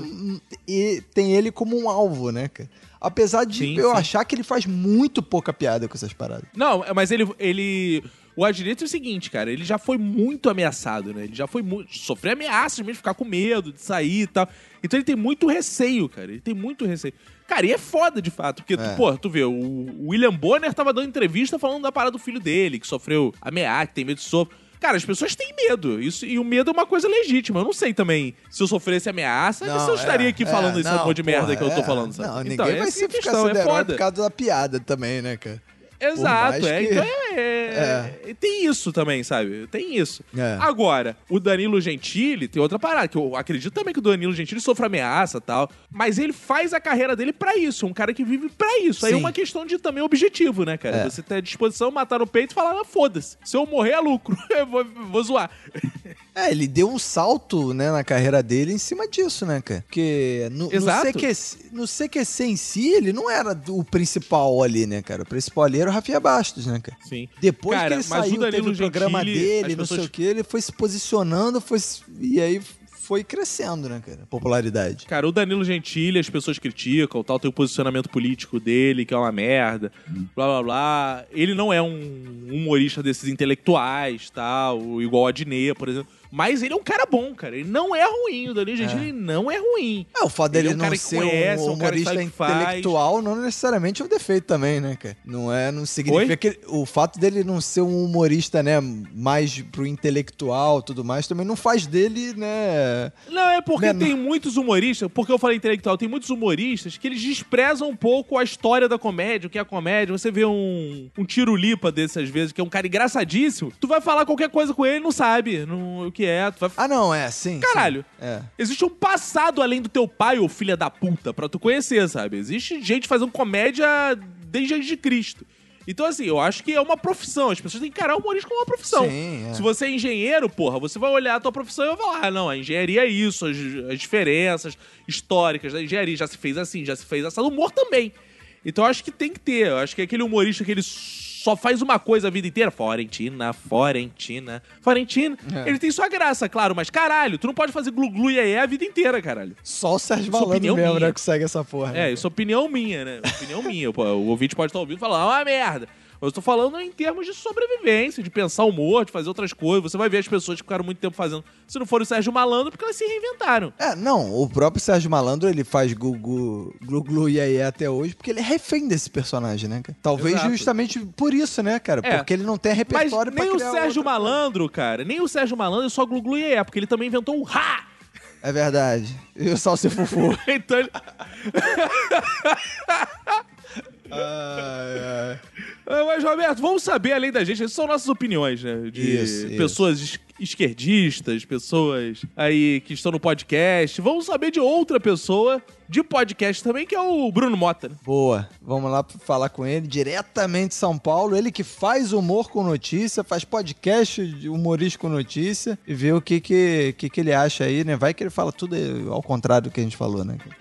e tem ele como um alvo, né, cara? Apesar de Sim, eu sim. achar que ele faz muito pouca piada com essas paradas. Não, mas ele. ele... O Adnet é o seguinte, cara, ele já foi muito ameaçado, né? Ele já foi muito. Sofreu ameaças mesmo, de ficar com medo de sair e tal. Então ele tem muito receio, cara. Ele tem muito receio. Cara, e é foda de fato, porque, É. tu, pô, tu vê, o William Bonner tava dando entrevista falando da parada do filho dele, que sofreu ameaça, que tem medo de sofrer. Cara, as pessoas têm medo. Isso, e o medo é uma coisa legítima. Eu não sei também se eu sofresse ameaça, se eu estaria aqui falando esse monte de merda que eu tô é. falando, sabe? Não, ninguém então, vai é se ficar questão, sendo é foda. por causa da piada também, né, cara? Exato, é. que- Então é, é- Tem isso também, sabe? Tem isso. É. Agora, o Danilo Gentili tem outra parada, que eu acredito também que o Danilo Gentili sofre ameaça e tal. Mas ele faz a carreira dele pra isso. Um cara que vive pra isso. Aí é Sim. uma questão de também objetivo, né, cara? É. Você ter à disposição, matar no peito e falar, ah, foda-se. Se eu morrer é lucro. eu vou, vou zoar. É, ele deu um salto, né, na carreira dele em cima disso, né, cara? Porque no, no, Exato. CQC, no CQC em si, ele não era o principal ali, né, cara? O principal ali era o Rafinha Bastos, né, cara? Sim. Depois Cara, que ele saiu, teve Danilo o programa Gentili, dele, não sei pessoas- o que, ele foi se posicionando, foi e aí foi crescendo, né, cara? Popularidade. Cara, o Danilo Gentili, as pessoas criticam, tal, tem o posicionamento político dele, que é uma merda, blá blá blá. Ele não é um humorista desses intelectuais, tal, igual a Dinê, por exemplo. Mas ele é um cara bom, cara. Ele não é ruim. O Danilo Gentili não é ruim. É, o fato Ele dele é um não cara ser conhece, um um humorista faz. intelectual não necessariamente é um defeito também, né, cara? Não é, não significa Oi? que o fato dele não ser um humorista, né, mais pro intelectual, tudo mais, também não faz dele, né? Não, é porque Menor. tem muitos humoristas, porque eu falei intelectual, tem muitos humoristas que eles desprezam um pouco a história da comédia, o que é a comédia. Você vê um, um tiro-lipa desse às vezes, que é um cara engraçadíssimo, tu vai falar qualquer coisa com ele, não sabe não, o que é. Tu vai... Ah, não, é, sim. Caralho. sim. É. Existe um passado além do teu pai, ô filha da puta, pra tu conhecer, sabe? Existe gente fazendo comédia desde antes de Cristo. Então, assim, eu acho que é uma profissão. As pessoas têm que encarar o humorismo como uma profissão. Sim, é. Se você é engenheiro, porra, você vai olhar a tua profissão e vai falar, ah, não, a engenharia é isso, as, as diferenças históricas da engenharia já se fez assim, já se fez assim. O humor também. Então, eu acho que tem que ter. Eu acho que aquele humorista que ele só faz uma coisa a vida inteira, Florentina, Florentina, Florentina, É. ele tem sua graça, claro, mas caralho, tu não pode fazer glu-glu e aí a vida inteira, caralho. Só o Sérgio Malandro mesmo, minha. né, que segue essa porra. né? É, isso é opinião minha, né? Opinião minha. Pô, o ouvinte pode estar ouvindo e falar, é uma merda. Mas eu tô falando em termos de sobrevivência, de pensar humor, de fazer outras coisas. Você vai ver as pessoas que ficaram muito tempo fazendo. Se não for o Sérgio Malandro, porque elas se reinventaram. É, não, o próprio Sérgio Malandro, ele faz Gugu, Glu Glu e aí até hoje, porque ele é refém desse personagem, né, cara? Talvez Exato. justamente por isso, né, cara? É. Porque ele não tem Mas repertório pra nem o criar Sérgio outra. Malandro, cara, nem o Sérgio Malandro é só glu-glu e é, porque ele também inventou o ha! É verdade. E o Salsi Fufu. Então ele... Ah, Mas, Roberto, vamos saber além da gente, essas são nossas opiniões, né? De Isso, isso. pessoas es- esquerdistas, pessoas aí que estão no podcast. Vamos saber de outra pessoa de podcast também, que é o Bruno Mota. né? Boa. Vamos lá falar com ele, diretamente de São Paulo. Ele que faz humor com notícia, faz podcast de humorístico com notícia e vê o que que, que que ele acha aí, né? Vai que ele fala tudo ao contrário do que a gente falou, né? cara?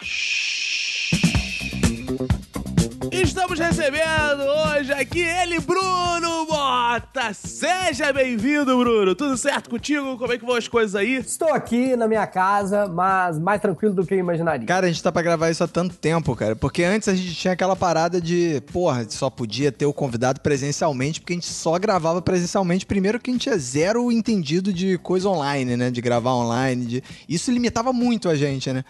Estamos recebendo hoje aqui ele, Bruno Mota. Seja bem-vindo, Bruno. Tudo certo contigo? Como é que vão as coisas aí? Estou aqui na minha casa, mas mais tranquilo do que eu imaginaria. Cara, a gente tá pra gravar isso há tanto tempo, cara. Porque antes a gente tinha aquela parada de, porra, só podia ter o convidado presencialmente, porque a gente só gravava presencialmente. Primeiro que a gente tinha zero entendido de coisa online, né? De gravar online. De... Isso limitava muito a gente, né?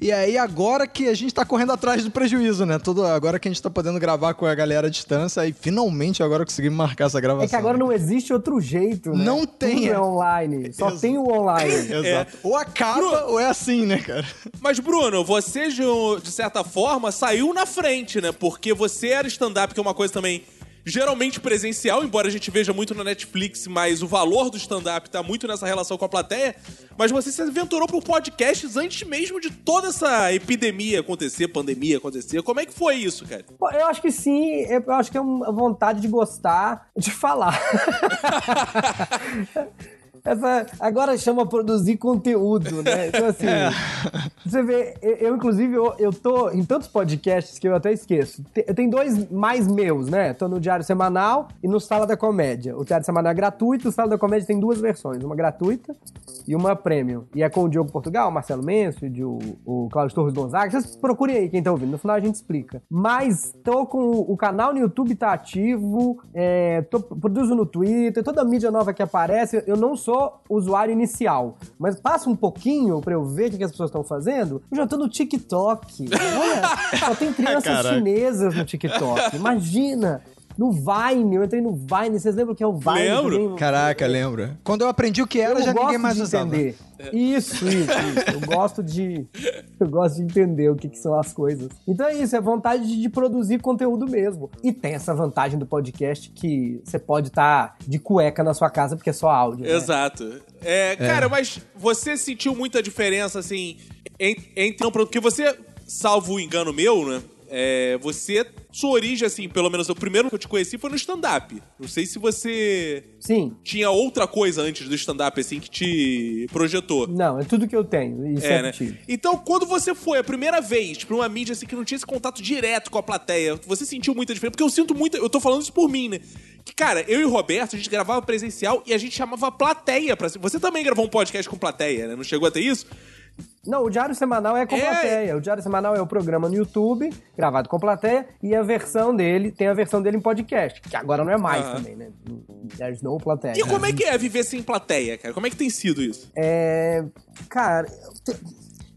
E aí, agora que a gente tá correndo atrás do prejuízo, né? Todo, agora que a gente tá podendo gravar com a galera à distância, aí finalmente agora conseguimos marcar essa gravação. É que agora não existe outro jeito, né? Não tem, Tudo é. é online. Só Exato. tem o online. Exato. Ou acaba ou é assim, né, cara? Mas, Bruno, você, de, um- de certa forma, saiu na frente, né? Porque você era stand-up, que é uma coisa também geralmente presencial, embora a gente veja muito na Netflix, mas o valor do stand-up tá muito nessa relação com a plateia. Mas você se aventurou pro podcasts antes mesmo de toda essa epidemia acontecer, pandemia acontecer. Como é que foi isso, cara? Eu acho que sim, eu acho que é uma vontade de gostar de falar. Essa, agora chama produzir conteúdo, né? Então, assim, você vê, eu, eu, inclusive, eu, eu tô em tantos podcasts que eu até esqueço. Tem, eu tenho dois mais meus, né? Tô no Diário Semanal e no Sala da Comédia. O Diário Semanal é gratuito, o Sala da Comédia tem duas versões, uma gratuita e uma premium. E é com o Diogo Portugal, o Marcelo Mencio, o, o Cláudio Torres Gonzaga. Vocês procurem aí quem tá ouvindo, no final a gente explica. Mas tô com o, o canal no YouTube tá ativo, é, tô, produzo no Twitter, toda mídia nova que aparece, eu não sou usuário inicial, mas passa um pouquinho pra eu ver o que, que as pessoas estão fazendo, eu já tô no TikTok. Olha, só tem crianças Caraca. chinesas no TikTok. Imagina! No Vine, eu entrei no Vine, vocês lembram o que é o Vine? Lembro. Ninguém- Caraca, lembro. Quando eu aprendi o que era, eu já ninguém mais de usava. entender. Isso, isso, isso. Eu gosto de. Eu gosto de entender o que, que são as coisas. Então é isso, é vontade de, de produzir conteúdo mesmo. E tem essa vantagem do podcast que você pode estar de cueca na sua casa porque é só áudio. né? Exato. É, Cara, mas você sentiu muita diferença, assim, en- entre... Não, porque você, salvo o engano meu, né? É, você, sua origem, assim, pelo menos o primeiro que eu te conheci foi no stand-up. Não sei se você Sim. tinha outra coisa antes do stand-up, assim, que te projetou. Não, é tudo que eu tenho. E sempre É, né? tive. Então, quando você foi a primeira vez pra uma mídia assim que não tinha esse contato direto com a plateia, você sentiu muita diferença? Porque eu sinto muito, eu tô falando isso por mim, né? Que, cara, eu e o Roberto, a gente gravava presencial e a gente chamava plateia pra. Você também gravou um podcast com plateia, né? Não chegou a ter isso? Não, o Diário Semanal é com É. plateia. O Diário Semanal é o programa no YouTube, gravado com plateia, e a versão dele, tem a versão dele em podcast, que agora não é mais Aham. também, né? There's no plateia. E como é que é viver sem plateia, cara? Como é que tem sido isso? É. Cara, te-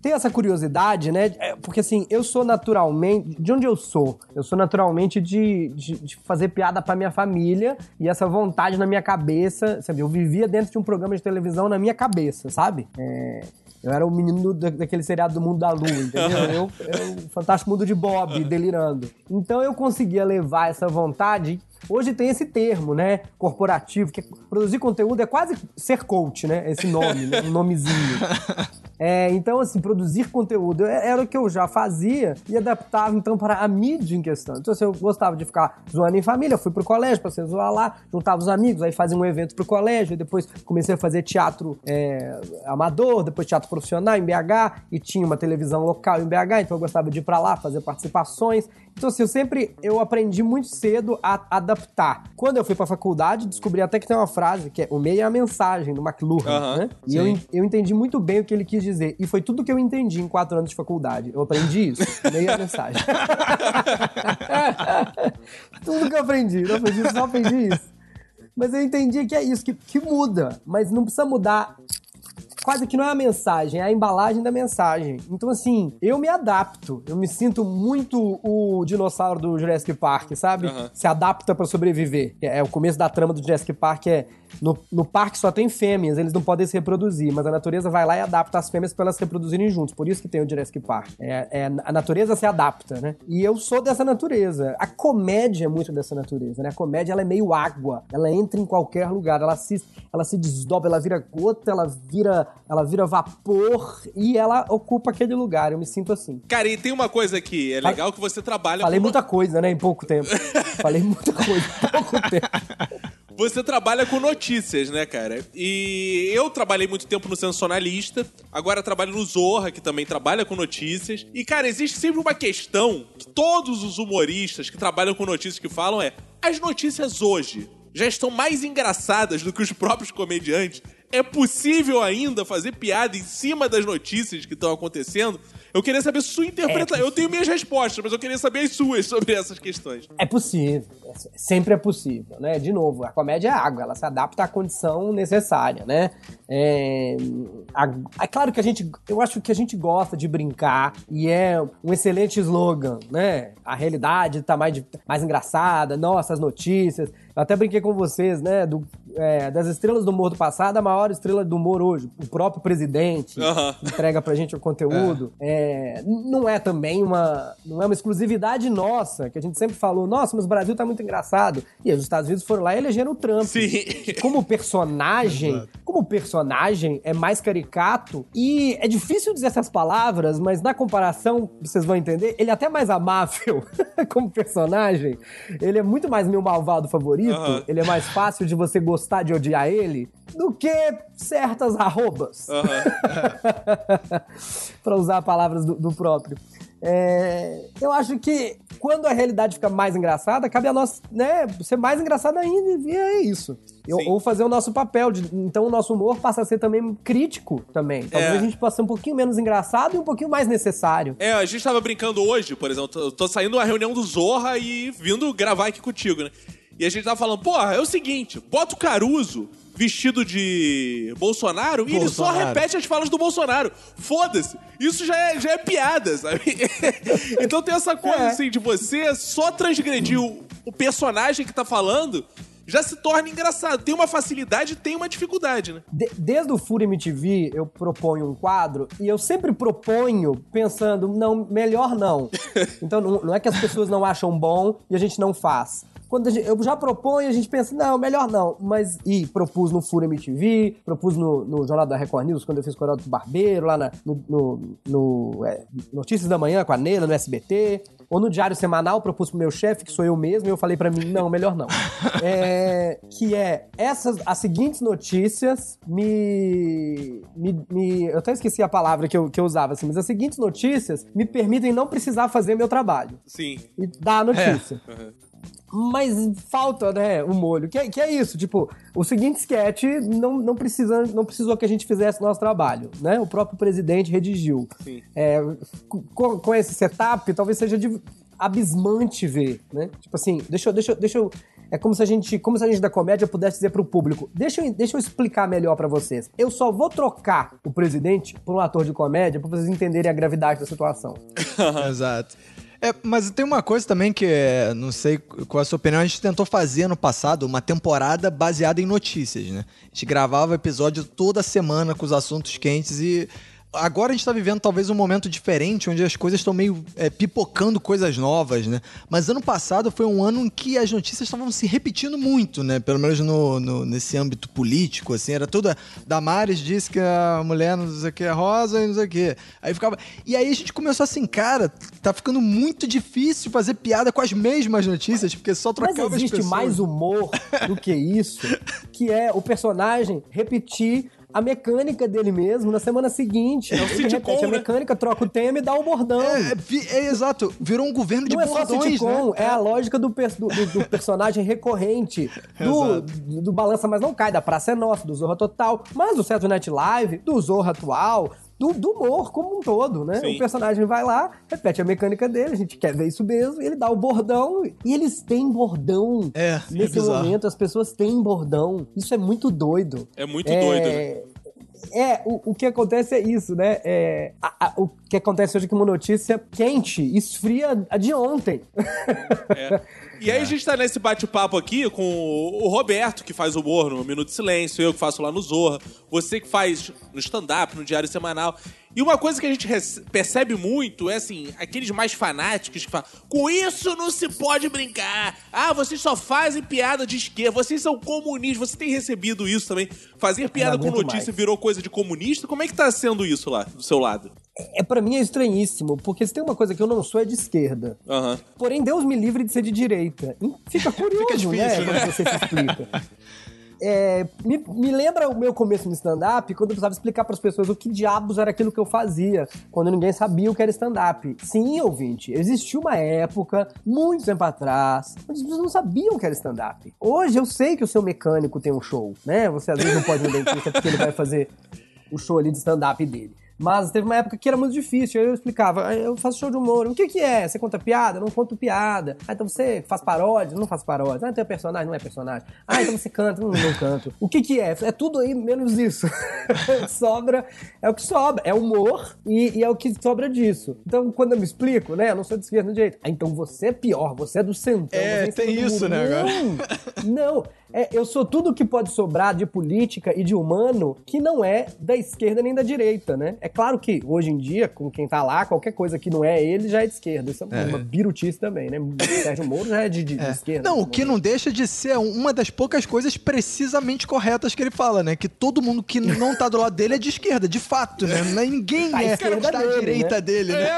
tem essa curiosidade, né? É, Porque assim, eu sou naturalmente. De onde eu sou? Eu sou naturalmente de, de, de fazer piada pra minha família e essa vontade na minha cabeça. Sabe? Eu vivia dentro de um programa de televisão na minha cabeça, sabe? É, Eu era o menino do- da- daquele seriado do Mundo da Lua, entendeu? Eu, eu, o Fantástico Mundo de Bob, delirando. Então eu conseguia levar essa vontade. Hoje tem esse termo, né? Corporativo, que é- produzir conteúdo é quase ser coach, né? Esse nome, né? um nomezinho. É, então, assim, produzir conteúdo é- era o que eu já fazia e adaptava, então, para a mídia em questão. Então, assim, eu gostava de ficar zoando em família, fui pro colégio pra ser zoar lá, juntava os amigos, aí fazia um evento pro colégio, e depois comecei a fazer teatro é, amador, depois teatro profissional em BH, e tinha uma televisão local em BH, então eu gostava de ir pra lá, fazer participações. Então, assim, eu sempre, eu aprendi muito cedo a adaptar. Quando eu fui pra faculdade, descobri até que tem uma frase, que é o meio é a mensagem, do McLuhan, Aham, né? E eu, eu entendi muito bem o que ele quis dizer. E foi tudo que eu entendi em quatro anos de faculdade. Eu aprendi isso. Meia mensagem. tudo que eu aprendi. Não aprendi, só aprendi isso. Mas eu entendi que é isso, que, que muda. Mas não precisa mudar. Quase que não é a mensagem, é a embalagem da mensagem. Então, assim, eu me adapto. Eu me sinto muito o dinossauro do Jurassic Park, sabe? Aham. Se adapta pra sobreviver. É, é o começo da trama do Jurassic Park é no, no parque só tem fêmeas, eles não podem se reproduzir, mas a natureza vai lá e adapta as fêmeas pra elas se reproduzirem juntos. Por isso que tem o Jurassic Park. É, é- a natureza se adapta, né? E eu sou dessa natureza. A comédia é muito dessa natureza, né? A comédia ela é meio água. Ela entra em qualquer lugar, ela se, ela se desdobra, ela vira gota, ela vira, ela vira vapor e ela ocupa aquele lugar. Eu me sinto assim. Cara, e tem uma coisa que é legal que você trabalha Falei muita coisa, né? Em pouco tempo. Falei muita coisa em pouco tempo. Você trabalha com notícias, né, cara? E eu trabalhei muito tempo no Sensacionalista, agora trabalho no Zorra, que também trabalha com notícias. E, cara, existe sempre uma questão que todos os humoristas que trabalham com notícias que falam é: as notícias hoje já estão mais engraçadas do que os próprios comediantes. É possível ainda fazer piada em cima das notícias que estão acontecendo? Eu queria saber sua interpretação. eu tenho minhas respostas, mas eu queria saber as suas sobre essas questões. É possível. É- Sempre é possível, né? De novo, a comédia é água, ela se adapta à condição necessária, né? É, é claro que a gente, eu acho que a gente gosta de brincar e é um excelente slogan, né? A realidade tá mais, mais engraçada, nossas notícias. Eu até brinquei com vocês, né? Do, é, das estrelas do humor do passado, a maior estrela do humor hoje, o próprio presidente entrega pra gente o conteúdo. É, não é também uma, não é uma exclusividade nossa, que a gente sempre falou, nossa, mas o Brasil tá muito engraçado. E os Estados Unidos foram lá e elegeram o Trump. Sim. Como personagem, como personagem é mais caricato e é difícil dizer essas palavras, mas na comparação, vocês vão entender, ele é até mais amável como personagem. Ele é muito mais meu malvado favorito, ele é mais fácil de você gostar de odiar ele do que certas arrobas. para usar palavras do, do próprio. É, eu acho que quando a realidade fica mais engraçada, cabe a nós né, ser mais engraçado ainda e é isso. Eu- ou fazer o nosso papel. de- então o nosso humor passa a ser também crítico também. Talvez É. a gente possa ser um pouquinho menos engraçado e um pouquinho mais necessário. É, a gente tava brincando hoje, por exemplo, eu tô saindo da reunião do Zorra e vindo gravar aqui contigo, né? E a gente tava falando, porra, é o seguinte, bota o Caruso vestido de Bolsonaro e ele só Bolsonaro. repete as falas do Bolsonaro. Foda-se. Isso já é, já é piada, sabe? então tem essa coisa, É. assim, de você só transgredir o, o personagem que tá falando já se torna engraçado. Tem uma facilidade e tem uma dificuldade, né? De- desde o Fúria MTV, eu proponho um quadro e eu sempre proponho pensando, não, melhor não. Então não, não é que as pessoas não acham bom e a gente não faz. Quando a gente- eu já proponho, a gente pensa, não, melhor não. Mas, e propus no Fúria MTV, propus no, no Jornal da Record News, quando eu fiz com o Heraldo Barbeiro, lá na- no, no- no, é, Notícias da Manhã com a Neila, no SBT. ou no diário semanal, propus pro meu chefe, que sou eu mesmo, e eu falei para mim, não, melhor não. É, que é, essas, as seguintes notícias me, me, me, Eu até esqueci a palavra que eu, que eu usava, assim, mas as seguintes notícias me permitem não precisar fazer meu trabalho. Sim. E dar a notícia. Mas falta, né, o molho. Que é, que é isso, tipo, o seguinte sketch não, não, precisa, não precisou que a gente fizesse nosso trabalho, né? O próprio presidente redigiu. Sim. É, com, com esse setup, talvez seja de, abismante ver, né? Tipo assim, deixa eu, deixa deixa eu é como se a gente, como se a gente da comédia pudesse dizer pro público: deixa eu, deixa eu explicar melhor para vocês. Eu só vou trocar o presidente por um ator de comédia pra vocês entenderem a gravidade da situação. Exato. É, mas tem uma coisa também que, é, não sei qual é a sua opinião, a gente tentou fazer no passado uma temporada baseada em notícias, né? A gente gravava episódio toda semana com os assuntos quentes e agora a gente tá vivendo talvez um momento diferente, onde as coisas estão meio é, pipocando coisas novas, né? Mas ano passado foi um ano em que as notícias estavam se repetindo muito, né? Pelo menos no, no, nesse âmbito político, assim, era tudo. Damares disse que a mulher não sei o que é rosa e não sei o que. Aí ficava. E aí a gente começou assim, cara, tá ficando muito difícil fazer piada com as mesmas notícias, porque só trocava Mas existe mais humor do que isso, que é o personagem repetir a mecânica dele mesmo na semana seguinte. É ele repete né? a mecânica, troca o tema e dá o bordão. É, é, é exato. Virou um governo de Não bordões, é só sitcom, né? É a lógica do, do, do personagem recorrente, do, do, do, Balança Mas Não Cai, da Praça é Nossa, do Zorra Total, mas do Saturday Night Live, do Zorra Atual, do, do, humor como um todo, né? Sim. O personagem vai lá, repete a mecânica dele, a gente quer ver isso mesmo, ele dá o bordão, e eles têm bordão. É, Nesse é momento, as pessoas têm bordão. Isso é muito doido. É muito é... doido, né? É, o, o que acontece é isso, né? É, a, a, o que acontece hoje é que uma notícia quente esfria a de ontem. É. E aí a gente tá nesse bate-papo aqui com o Roberto, que faz humor no Minuto de Silêncio, eu que faço lá no Zorra, você que faz no stand-up, no Diário Semanal. E uma coisa que a gente percebe muito é assim, aqueles mais fanáticos que falam: com isso não se pode brincar. Ah, vocês só fazem piada de esquerda, vocês são comunistas. Você tem recebido isso também? Fazer piada com notícia mais. virou coisa de comunista? Como é que tá sendo isso lá, do seu lado? É, para mim é estranhíssimo, porque se tem uma coisa que eu não sou é de esquerda. Uhum. Porém, Deus me livre de ser de direita. Fica curioso, Fica né, difícil, né? Quando você se explica. É, me, me, lembra o meu começo no stand-up, quando eu precisava explicar para as pessoas o que diabos era aquilo que eu fazia, quando ninguém sabia o que era stand-up. Sim, ouvinte, existiu uma época, muito tempo atrás, onde as pessoas não sabiam o que era stand-up. Hoje eu sei que o seu mecânico tem um show, né? Você às vezes não pode no dentista porque ele vai fazer o show ali de stand-up dele. Mas teve uma época que era muito difícil. Aí eu explicava, ah, eu faço show de humor. O que que é? Você conta piada? Eu não conto piada. Ah, então você faz paródia? Não faz paródia. Ah, então é personagem? Não é personagem. Ah, então você canta? Não, não canto. O que que é? É tudo aí menos isso. sobra, é o que sobra. É humor e, e, é o que sobra disso. Então, quando eu me explico, né? Eu não sou de esquerda de jeito. Ah, então você é pior, você é do centro. É, tem isso, né? Não, não. É, eu sou tudo que pode sobrar de política e de humano que não é da esquerda nem da direita, né? É claro que hoje em dia, com quem tá lá, qualquer coisa que não é ele já é de esquerda. Isso é, é. uma birutice também, né? Sérgio Moro já é de, de, é. de esquerda. Não, o que não deixa de ser uma das poucas coisas precisamente corretas que ele fala, né? Que todo mundo que não tá do lado dele é de esquerda, de fato, né? É ninguém tá é da à direita né? dele, né?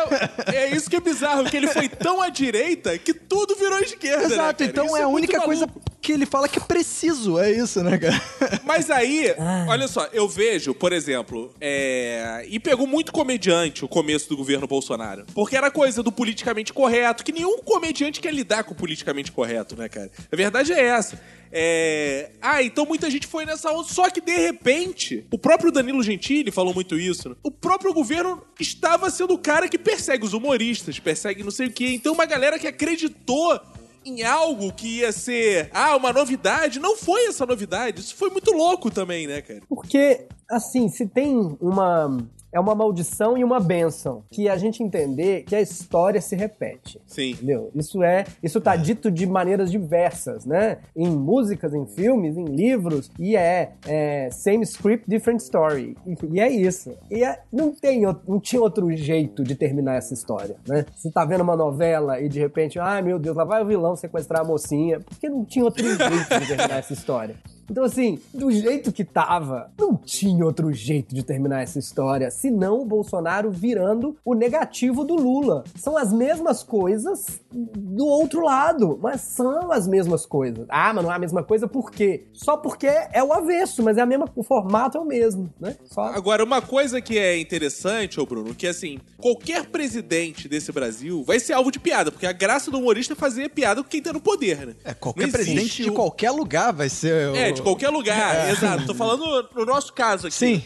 É, é, isso que é bizarro, que ele foi tão à direita que tudo virou esquerda. Né, Exato, né, então isso é a única coisa que ele fala que é preciso, é isso, né, cara? Mas aí, ah. olha só, eu vejo, por exemplo, é... e pegou muito comediante o começo do governo Bolsonaro. Porque era coisa do politicamente correto, que nenhum comediante quer lidar com o politicamente correto, né, cara? A verdade é essa. É... Ah, então muita gente foi nessa onda. Só que, de repente, o próprio Danilo Gentili falou muito isso. Né? O próprio governo estava sendo o cara que persegue os humoristas, persegue não sei o quê. Então, uma galera que acreditou em algo que ia ser, ah, uma novidade. Não foi essa novidade. Isso foi muito louco também, né, cara? Porque, assim, se tem uma é uma maldição e uma benção. Que a gente entender que a história se repete. Sim. Entendeu? Isso é. Isso tá dito de maneiras diversas, né? Em músicas, em filmes, em livros. E é, é same script, different story. E, e é isso. E é, não, tem, não tinha outro jeito de terminar essa história, né? Você tá vendo uma novela e de repente, ai meu Deus, lá vai o vilão sequestrar a mocinha. Porque não tinha outro jeito de terminar essa história. Então, assim, do jeito que tava, não tinha outro jeito de terminar essa história, senão o Bolsonaro virando o negativo do Lula. São as mesmas coisas do outro lado, mas são as mesmas coisas. Ah, mas não é a mesma coisa por quê? Só porque é o avesso, mas é a mesma, o formato é o mesmo, né? Só... Agora, uma coisa que é interessante, ô Bruno, que assim, qualquer presidente desse Brasil vai ser alvo de piada, porque a graça do humorista é fazer piada com quem tá no poder, né? É, qualquer Não presidente de qualquer lugar vai ser. É, de qualquer lugar, exato. Tô falando no nosso caso aqui. Sim.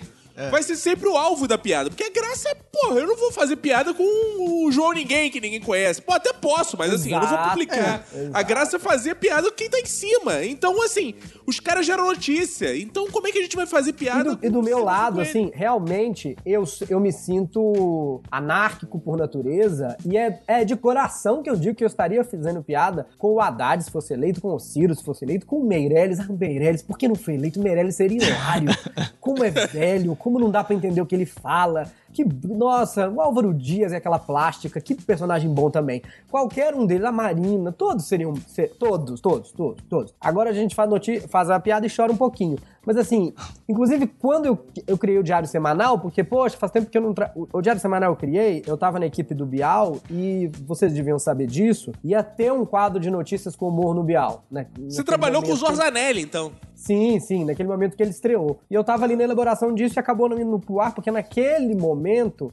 Vai ser sempre o alvo da piada. Porque a graça é, porra, eu não vou fazer piada com o João Ninguém, que ninguém conhece. Pô, até posso, mas assim, eu não vou Exato, publicar. é, a graça é fazer piada com quem tá em cima. Então, assim, os caras geram notícia. Então, como é que a gente vai fazer E piada do, e do meu lado, assim, realmente, eu, eu me sinto anárquico por natureza e é, é de coração que eu digo que eu estaria fazendo piada com o Haddad se fosse eleito, com o Ciro se fosse eleito, com o Meirelles. Ah, Meirelles, por que não foi eleito? O Meirelles seria hilário. Como é velho, como não dá pra entender o que ele fala. Que, nossa, o Álvaro Dias é aquela plástica, que personagem bom também. Qualquer um deles, a Marina, todos seriam. ser- todos, todos, todos, todos. Agora a gente faz, noti- faz a piada e chora um pouquinho. Mas assim, inclusive quando eu, eu criei o Diário Semanal, porque, poxa, faz tempo que eu não. Tra... O, Diário Semanal eu criei, eu tava na equipe do Bial e vocês deviam saber disso. Ia ter um quadro de notícias com humor no Bial. Né? Você trabalhou com o momento Zorzanelli, então. Sim, sim, naquele momento que ele estreou. E eu tava ali na elaboração disso e acabou não indo pro ar, porque naquele momento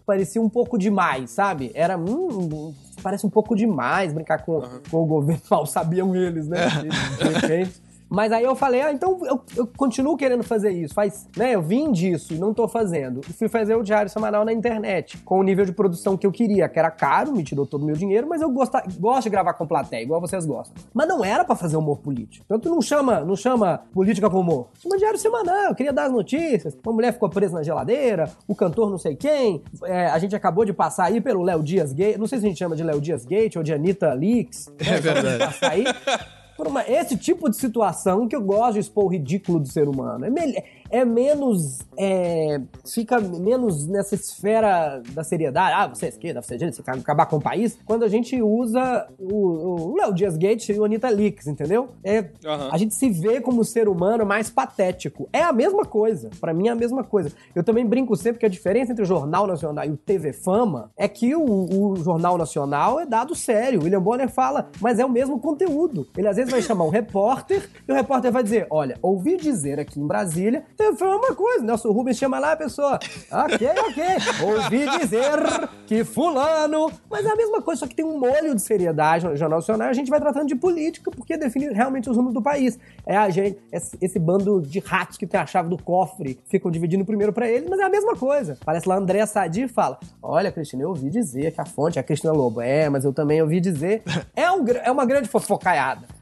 parecia um pouco demais, sabe? Era. Hum, parece um pouco demais brincar com, com o governo. Mal sabiam eles, né? De- de repente. Mas aí eu falei, ah, então eu, eu continuo querendo fazer isso. Faz, né? Eu vim disso e não tô fazendo. E fui fazer o diário semanal na internet, com o nível de produção que eu queria, que era caro, me tirou todo o meu dinheiro, mas eu gosta, gosto de gravar com plateia, igual vocês gostam. Mas não era pra fazer humor político. Tanto não chama, não chama política com humor. Chama diário semanal, eu queria dar as notícias. Uma mulher ficou presa na geladeira, o cantor não sei quem. É, a gente acabou de passar aí pelo Léo Dias Gate. Não sei se a gente chama de Léo Dias Gate ou de Anitta Leaks. né? É verdade. Aí. Por uma- esse tipo de situação que eu gosto de expor o ridículo do ser humano. É, mel- é menos. é, fica menos nessa esfera da seriedade. Ah, você é esquerda, você é direita, você quer acabar com o país. Quando a gente usa o o Léo Dias Gate e o Anitta Leaks, entendeu? É, Aham. A gente se vê como ser humano mais patético. É a mesma coisa. Pra mim é a mesma coisa. Eu também brinco sempre que a diferença entre o Jornal Nacional e o TV Fama é que o, o Jornal Nacional é dado sério. O William Bonner fala, mas é o mesmo conteúdo. Ele às vezes vai chamar um repórter e o repórter vai dizer: Olha, ouvi dizer aqui em Brasília, Fama é uma coisa. Nelson Rubens chama lá a pessoa. Ok, ok. Ouvi dizer que Fulano. Mas é a mesma coisa, só que tem um molho de seriedade no Jornal Nacional. A gente vai tratando de política porque define realmente os rumos do país. É a gente, esse, esse bando de ratos que tem a chave do cofre, ficam dividindo primeiro pra eles, mas é a mesma coisa. Parece lá André Sadi e fala: Olha, Cristina, eu ouvi dizer que a fonte é a Cristina Lobo. É, mas eu também ouvi dizer. É, um, é uma grande fofocaiada.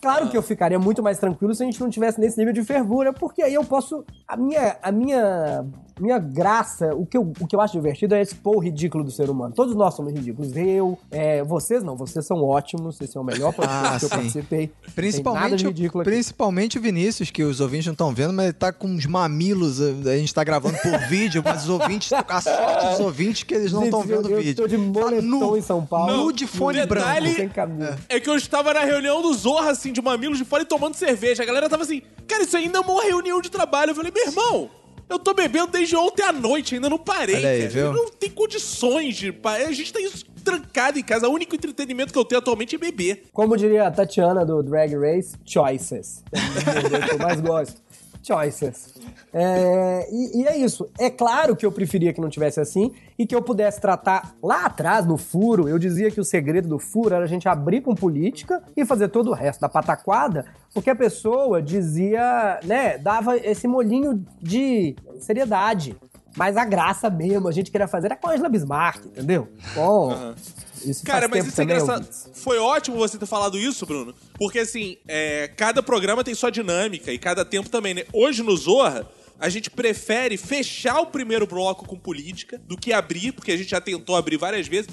Claro que eu ficaria muito mais tranquilo se a gente não tivesse nesse nível de fervura, porque aí eu posso. A minha, a minha, minha graça, o que, eu, o que eu acho divertido é expor o ridículo do ser humano. Todos nós somos ridículos. Eu, é, vocês não, vocês são ótimos, esse é o melhor podcast Ah, que eu sim. participei. Nada de Principalmente, ridículo aqui. principalmente o Vinícius, que os ouvintes não estão vendo, mas ele tá com uns mamilos. A gente tá gravando por vídeo, mas os ouvintes, a sorte dos ouvintes que eles não estão eu- vendo o eu vídeo. tô de moletom Tá nu, em São Paulo. Nu de fone o branco. Sem camisa. É que eu estava na reunião do Zorra, assim, de mamilos de fora e tomando cerveja. A galera tava assim, cara, isso ainda é uma reunião de trabalho. Eu falei, meu irmão, eu tô bebendo desde ontem à noite, ainda não parei, Olha aí, cara. viu? Não tenho condições de... A gente tá isso trancado em casa. O único entretenimento que eu tenho atualmente é beber. Como diria a Tatiana do Drag Race, choices. É o que eu mais gosto. Choices. É, e, e é isso. É claro que eu preferia que não tivesse assim e que eu pudesse tratar lá atrás, no furo, eu dizia que o segredo do furo era a gente abrir com política e fazer todo o resto da pataquada, porque a pessoa dizia, né, dava esse molhinho de seriedade. Mas a graça mesmo, a gente queria fazer era com a Angela Bismarck, entendeu? Bom, isso Cara, mas isso é engraçado. Foi ótimo você ter falado isso, Bruno. Porque, assim, é, cada programa tem sua dinâmica e cada tempo também, né? Hoje no Zorra, a gente prefere fechar o primeiro bloco com política do que abrir, porque a gente já tentou abrir várias vezes.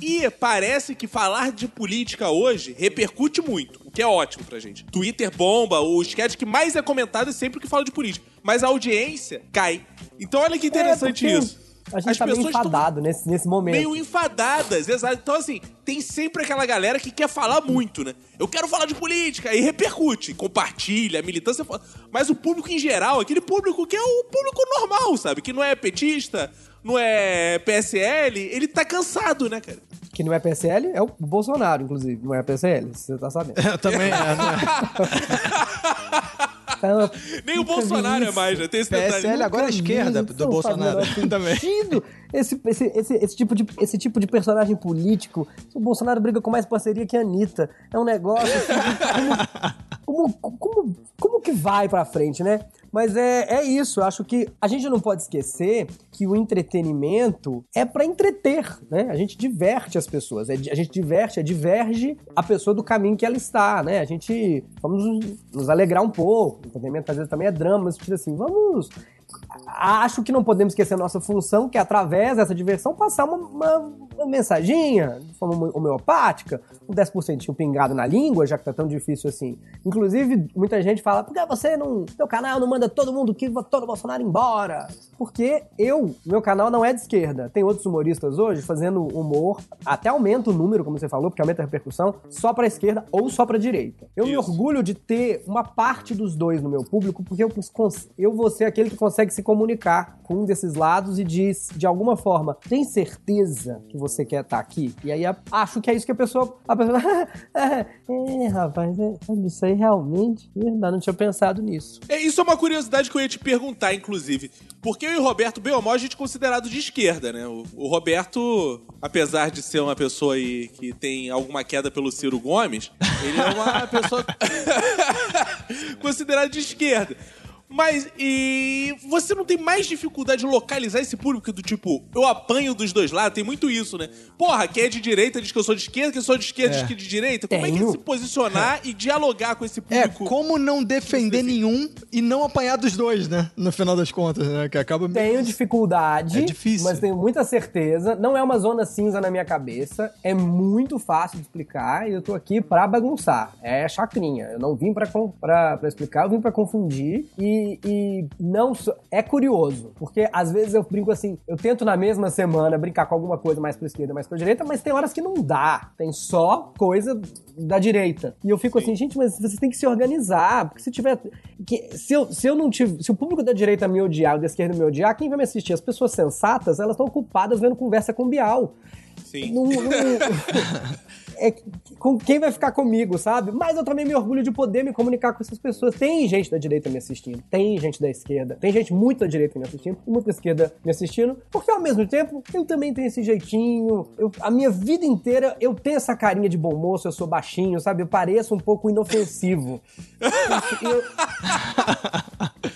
E parece que falar de política hoje repercute muito, o que é ótimo pra gente. Twitter bomba, o sketch que mais é comentado é sempre que fala de política. Mas a audiência cai. Então olha que interessante É, porque isso. A gente as tá meio pessoas tão enfadado nesse, nesse momento. meio enfadadas, exato. Então, assim, tem sempre aquela galera que quer falar muito, né? Eu quero falar de política, e repercute, compartilha, a militância. fala- Mas o público em geral, aquele público que é o público normal, sabe? Que não é petista, não é PSL, ele tá cansado, né, cara? Que não é PSL, é o Bolsonaro, inclusive. Não é PSL, você tá sabendo. Eu também, é, É uma Nem o Bolsonaro é mais, né? Tem esse PSL detalhe. agora é Nunca esquerda do Bolsonaro também. Esse, esse, esse, esse, tipo de, esse tipo de personagem político, o Bolsonaro briga com mais parceria que a Anitta. É um negócio assim, como, como, como, como que vai pra frente, né? Mas é, é isso, acho que a gente não pode esquecer que o entretenimento é pra entreter, né? A gente diverte as pessoas, é, a gente diverte, é, diverge a pessoa do caminho que ela está, né? A gente vamos nos- alegrar um pouco, o entretenimento às vezes também é drama, mas assim, vamos acho que não podemos esquecer a nossa função, que é através dessa diversão passar uma, uma, uma mensaginha de forma homeopática, um 10% pingado na língua, já que tá tão difícil assim. Inclusive, muita gente fala, por que você não. Seu canal não manda todo mundo que votou no Bolsonaro embora? Porque eu, meu canal não é de esquerda. Tem outros humoristas hoje fazendo humor, até aumenta o número, como você falou, porque aumenta a repercussão, só pra esquerda ou só pra direita. Eu me Isso. orgulho de ter uma parte dos dois no meu público, porque eu, eu vou ser aquele que consegue se comunicar com um desses lados e diz, de alguma forma, tem certeza que você quer estar aqui? E aí acho que é isso que a pessoa. A pessoa é, rapaz, é, isso aí realmente. Verdade, não tinha pensado nisso. É, isso é uma curiosidade que eu ia te perguntar, inclusive. Porque eu e o Roberto Belmó, a gente é considerado de esquerda, né? O, o Roberto, apesar de ser uma pessoa aí que tem alguma queda pelo Ciro Gomes, ele é uma pessoa considerada de esquerda. Mas, e você não tem mais dificuldade de localizar esse público do tipo, eu apanho dos dois lados, tem muito isso, né? Porra, quem é de direita diz que eu sou de esquerda, quem sou de esquerda diz que é de direita. Como é que é se posicionar e dialogar com esse É, público? como não defender nenhum e não apanhar dos dois, né? No final das contas, né? Que acaba Tenho dificuldade, É difícil. mas tenho muita certeza. Não é uma zona cinza na minha cabeça. É muito fácil de explicar e eu tô aqui pra bagunçar. É chacrinha. Eu não vim pra, con- pra, pra explicar, eu vim pra confundir e, e não sou- é curioso, porque às vezes eu brinco assim, eu tento na mesma semana brincar com alguma coisa mais pra esquerda, mais pra direita, mas tem horas que não dá. Tem só coisa da direita. E eu fico assim, gente, mas vocês têm que se organizar, porque se tiver que se eu, se eu não tiver, se o público da direita me odiar, o da esquerda me odiar, quem vai me assistir? As pessoas sensatas, elas estão ocupadas vendo conversa com Bial. Sim. Não- não- é, com quem vai ficar comigo, sabe? Mas eu também me orgulho de poder me comunicar com essas pessoas. Tem gente da direita me assistindo, tem gente da esquerda, tem gente muito da direita me assistindo muito da esquerda me assistindo, porque ao mesmo tempo eu também tenho esse jeitinho. eu- a minha vida inteira eu tenho essa carinha de bom moço, eu sou baixinho, sabe? Eu pareço um pouco inofensivo. Eu-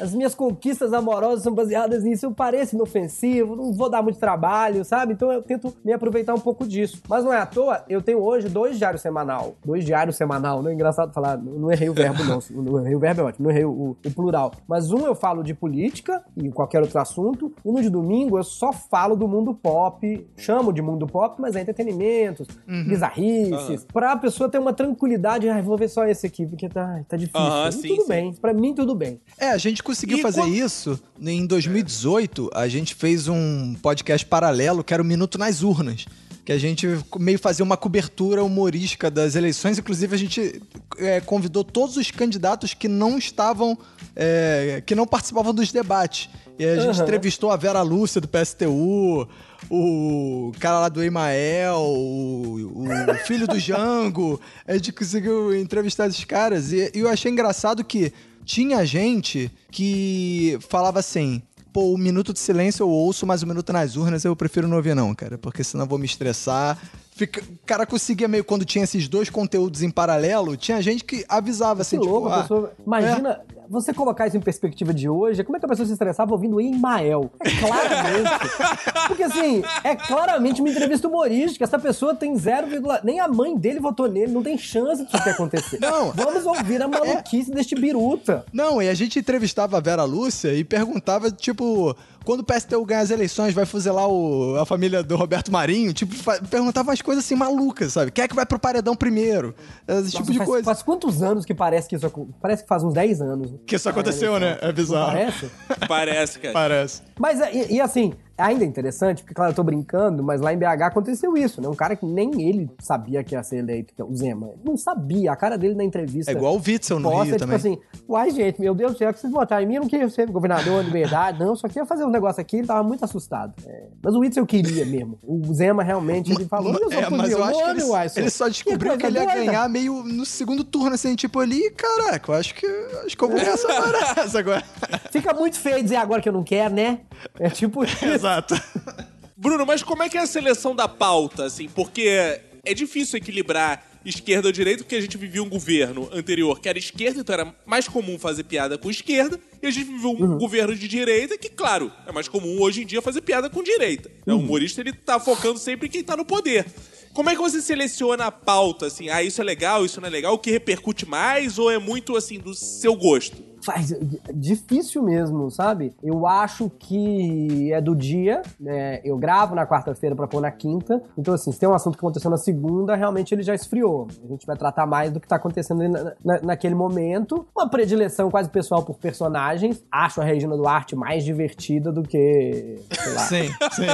as minhas conquistas amorosas são baseadas nisso. Eu pareço inofensivo, não vou dar muito trabalho, sabe? Então eu tento me aproveitar um pouco disso. Mas não é à toa, eu tenho hoje dois diários semanal. Dois diários semanal, não é engraçado falar, não errei o verbo não. Não errei o verbo é ótimo, não errei o, o plural. Mas um eu falo de política e qualquer outro assunto. E no de domingo eu só falo do mundo pop, chamo de mundo pop, mas é entretenimentos, bizarrices, pra pessoa ter uma tranquilidade. Ah, vou ver só esse aqui, porque tá, tá difícil. E sim, tudo sim. bem, pra mim tudo bem. É, a gente conseguiu E fazer quando- isso em 2018. A gente fez um podcast paralelo que era o Minuto nas Urnas. Que a gente meio fazia uma cobertura humorística das eleições. Inclusive, a gente é, convidou todos os candidatos que não estavam. é, que não participavam dos debates. E a gente Aham. entrevistou a Vera Lúcia do PSTU, o cara lá do Emael, o, o filho do Jango. A gente conseguiu entrevistar esses caras. E, e eu achei engraçado que tinha gente que falava assim. Pô, o minuto de silêncio eu ouço, mas o minuto nas urnas eu prefiro não ouvir, não, cara. Porque senão eu vou me estressar. Fica- o cara conseguia meio, quando tinha esses dois conteúdos em paralelo, tinha gente que avisava assim, Que tipo, louco, a ah, pessoa. Imagina, você colocar isso em perspectiva de hoje, como é que a pessoa se estressava ouvindo Emael? É claramente. Porque assim, é claramente uma entrevista humorística. Essa pessoa tem 0, nem a mãe dele votou nele, não tem chance disso ter acontecer. Não. Vamos ouvir a maluquice deste biruta. Não, e a gente entrevistava a Vera Lúcia e perguntava, tipo, quando o PSTU ganhar as eleições, vai fuzilar o- a família do Roberto Marinho? Tipo, perguntava umas coisas assim malucas, sabe? Quem é que vai pro paredão primeiro? Esse tipo Nossa, de faz, coisa. faz quantos anos que parece que isso Parece que faz uns 10 anos. Que isso aconteceu, né? É Não bizarro. parece? Parece, cara. Parece. Mas, e, e assim, ainda é interessante, porque, claro, eu tô brincando, mas lá em BH aconteceu isso, né? Um cara que nem ele sabia que ia ser eleito, que é o Zema. Ele não sabia, a cara dele na entrevista. É igual o Witzel no posta, Rio tipo também. assim, uai, gente, meu Deus do céu, que vocês votaram em mim, eu não queria ser governador de verdade, não, só queria fazer um negócio aqui, ele tava muito assustado. É, mas o Witzel queria mesmo. O Zema realmente, ele falou, só É, mas eu acho que ele, uai, ele só descobriu coisa que ele ia doida. ganhar meio no segundo turno, assim, tipo ali, caraca, eu acho que, acho que eu vou essa agora. Fica muito feio dizer agora que eu não quero, né? É tipo isso. Exato. Bruno, mas como é que é a seleção da pauta, assim? Porque é difícil equilibrar esquerda ou direita, porque a gente vivia um governo anterior que era esquerda, então era mais comum fazer piada com esquerda, e a gente viveu um governo de direita que, claro, é mais comum hoje em dia fazer piada com direita. O humorista, ele tá focando sempre em quem tá no poder. Como é que você seleciona a pauta, assim? Ah, isso é legal, isso não é legal? O que repercute mais ou é muito, assim, do seu gosto? Faz difícil mesmo, sabe? Eu acho que é do dia, né? Eu gravo na quarta-feira pra pôr na quinta. Então, assim, se tem um assunto que aconteceu na segunda, realmente ele já esfriou. A gente vai tratar mais do que tá acontecendo na- na- naquele momento. Uma predileção quase pessoal por personagens. Acho a Regina Duarte mais divertida do que. Sei lá. Sim, sim.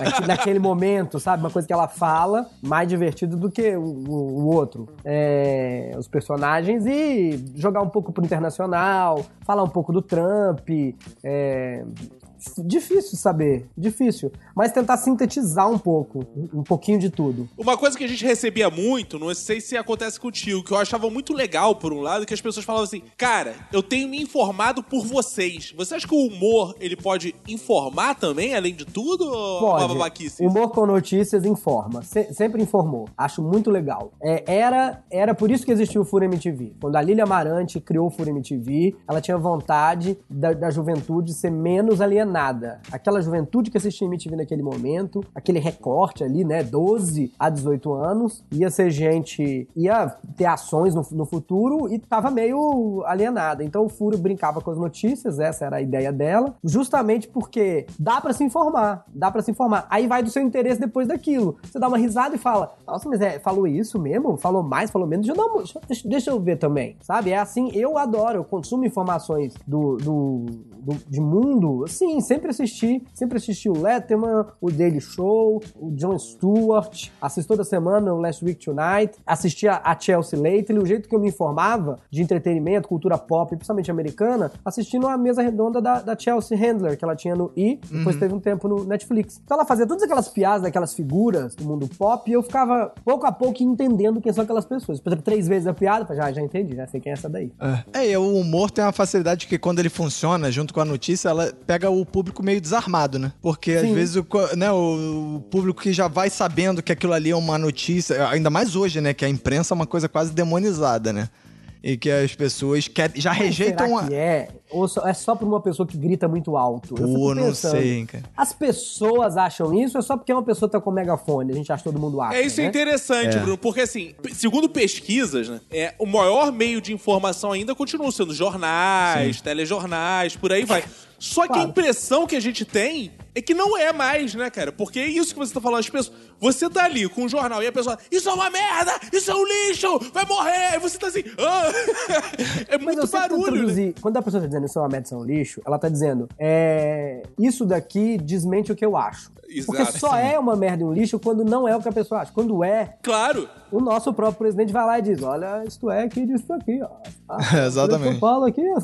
Naque- naquele momento, sabe? Uma coisa que ela fala mais divertido do que o, o- o outro. É, os personagens e jogar um pouco pro internacional, falar um pouco do Trump. é, difícil saber, difícil. Mas tentar sintetizar um pouco, um pouquinho de tudo. Uma coisa que a gente recebia muito, não sei se acontece contigo, que eu achava muito legal, por um lado, que as pessoas falavam assim, cara, eu tenho me informado por vocês. Você acha que o humor, ele pode informar também, além de tudo? Ou é uma Pode. babaquice? Humor com notícias informa. Se- sempre informou. Acho muito legal. É, era, era por isso que existiu o Fura MTV. Quando a Lilia Amarante criou o Fura MTV, ela tinha vontade da, da juventude ser menos alienada. Aquela juventude que assistia MTV naquele momento, aquele recorte ali, né? 12 a 18 anos, ia ser gente. ia ter ações no, no futuro e tava meio alienada. Então o Furo brincava com as notícias, essa era a ideia dela, justamente porque dá pra se informar, dá pra se informar. Aí vai do seu interesse depois daquilo. Você dá uma risada e fala: Nossa, mas é, falou isso mesmo? Falou mais, falou menos? Deixa eu, deixa, deixa- eu ver também, sabe? É assim, eu adoro, eu consumo informações do, do, do- de mundo. Sim, sempre assisti, sempre assisti o Letterman, o Daily Show, o Jon Stewart, assisto toda semana o Last Week Tonight, assistia a Chelsea Lately, o jeito que eu me informava de entretenimento, cultura pop, principalmente americana, assistindo a mesa redonda da, da Chelsea Handler, que ela tinha no I, depois teve um tempo no Netflix. Então ela fazia todas aquelas piadas daquelas figuras do mundo pop e eu ficava pouco a pouco entendendo quem são aquelas pessoas. Por exemplo, três vezes a piada, eu falei, já, já entendi, já sei quem é essa daí. É, e o humor tem uma facilidade que quando ele funciona junto com a notícia, ela pega o público meio desarmado, né? Porque às Sim. vezes o, né, o, o público que já vai sabendo que aquilo ali é uma notícia, ainda mais hoje, né? Que a imprensa é uma coisa quase demonizada, né? E que as pessoas querem, já rejeitam Será a. que é? Ou só- é só por uma pessoa que grita muito alto? Eu fico Pô, não sei, hein, cara. As pessoas acham isso ou é só porque uma pessoa tá com megafone? A gente acha que todo mundo acha. É isso é né? interessante, É. Bruno, porque assim, segundo pesquisas, né, é, o maior meio de informação ainda continua sendo jornais, telejornais, por aí vai. Só que a Claro. impressão que a gente tem é que não é mais, né, cara? Porque é isso que você tá falando, as pessoas. Você tá ali com um jornal e a pessoa, isso é uma merda! Isso é um lixo! Vai morrer! E você tá assim, ah! É muito barulho, né? Quando a pessoa tá dizendo isso é uma merda, isso é um lixo, ela tá dizendo, é, isso daqui desmente o que eu acho. Porque Exato. só é uma merda e um lixo quando não é o que a pessoa acha. Quando é, Claro! O nosso próprio presidente vai lá e diz: Olha, isto é aqui disso aqui, ó. Ah, Exatamente. São Paulo aqui, ó?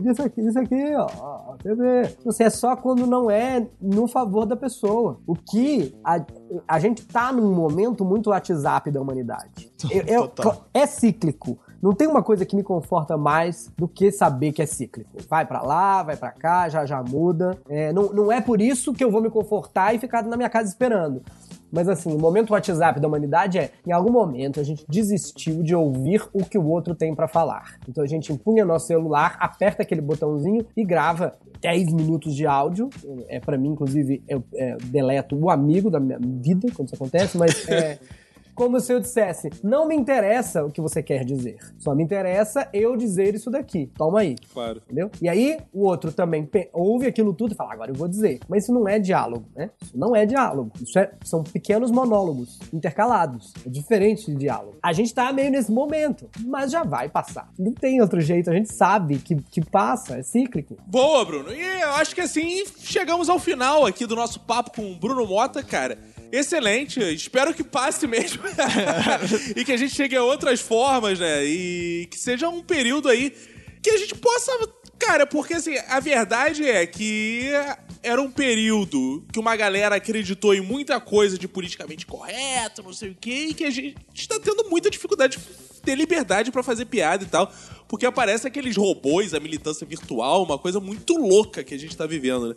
Disso aqui, disso aqui, ó. TV. Você é só quando não é no favor da pessoa. O que a, a gente tá num momento muito WhatsApp da humanidade. Eu- eu- Total. é cíclico. Não tem uma coisa que me conforta mais do que saber que é cíclico. Vai pra lá, vai pra cá, já já muda. É, não, não é por isso que eu vou me confortar e ficar na minha casa esperando. Mas assim, o momento WhatsApp da humanidade é, em algum momento a gente desistiu de ouvir o que o outro tem pra falar. Então a gente empunha nosso celular, aperta aquele botãozinho e grava 10 minutos de áudio. É para mim, inclusive, eu é, deleto o amigo da minha vida quando isso acontece, mas é, como se eu dissesse: não me interessa o que você quer dizer, só me interessa eu dizer isso daqui. Toma aí. Claro. Entendeu? E aí o outro também ouve aquilo tudo e fala: agora eu vou dizer. Mas isso não é diálogo, né? Isso não é diálogo. Isso é- são pequenos monólogos intercalados. É diferente de diálogo. A gente tá meio nesse momento, mas já vai passar. Não tem outro jeito. A gente sabe que, que passa, é cíclico. Boa, Bruno. E eu acho que assim chegamos ao final aqui do nosso papo com o Bruno Mota, cara. Excelente, espero que passe mesmo. e que a gente chegue a outras formas, né? E que seja um período aí que a gente possa. Cara, porque assim, a verdade é que era um período que uma galera acreditou em muita coisa de politicamente correto, não sei o quê, e que a gente está tendo muita dificuldade de ter liberdade pra fazer piada e tal, porque aparece aqueles robôs, a militância virtual, uma coisa muito louca que a gente tá vivendo, né?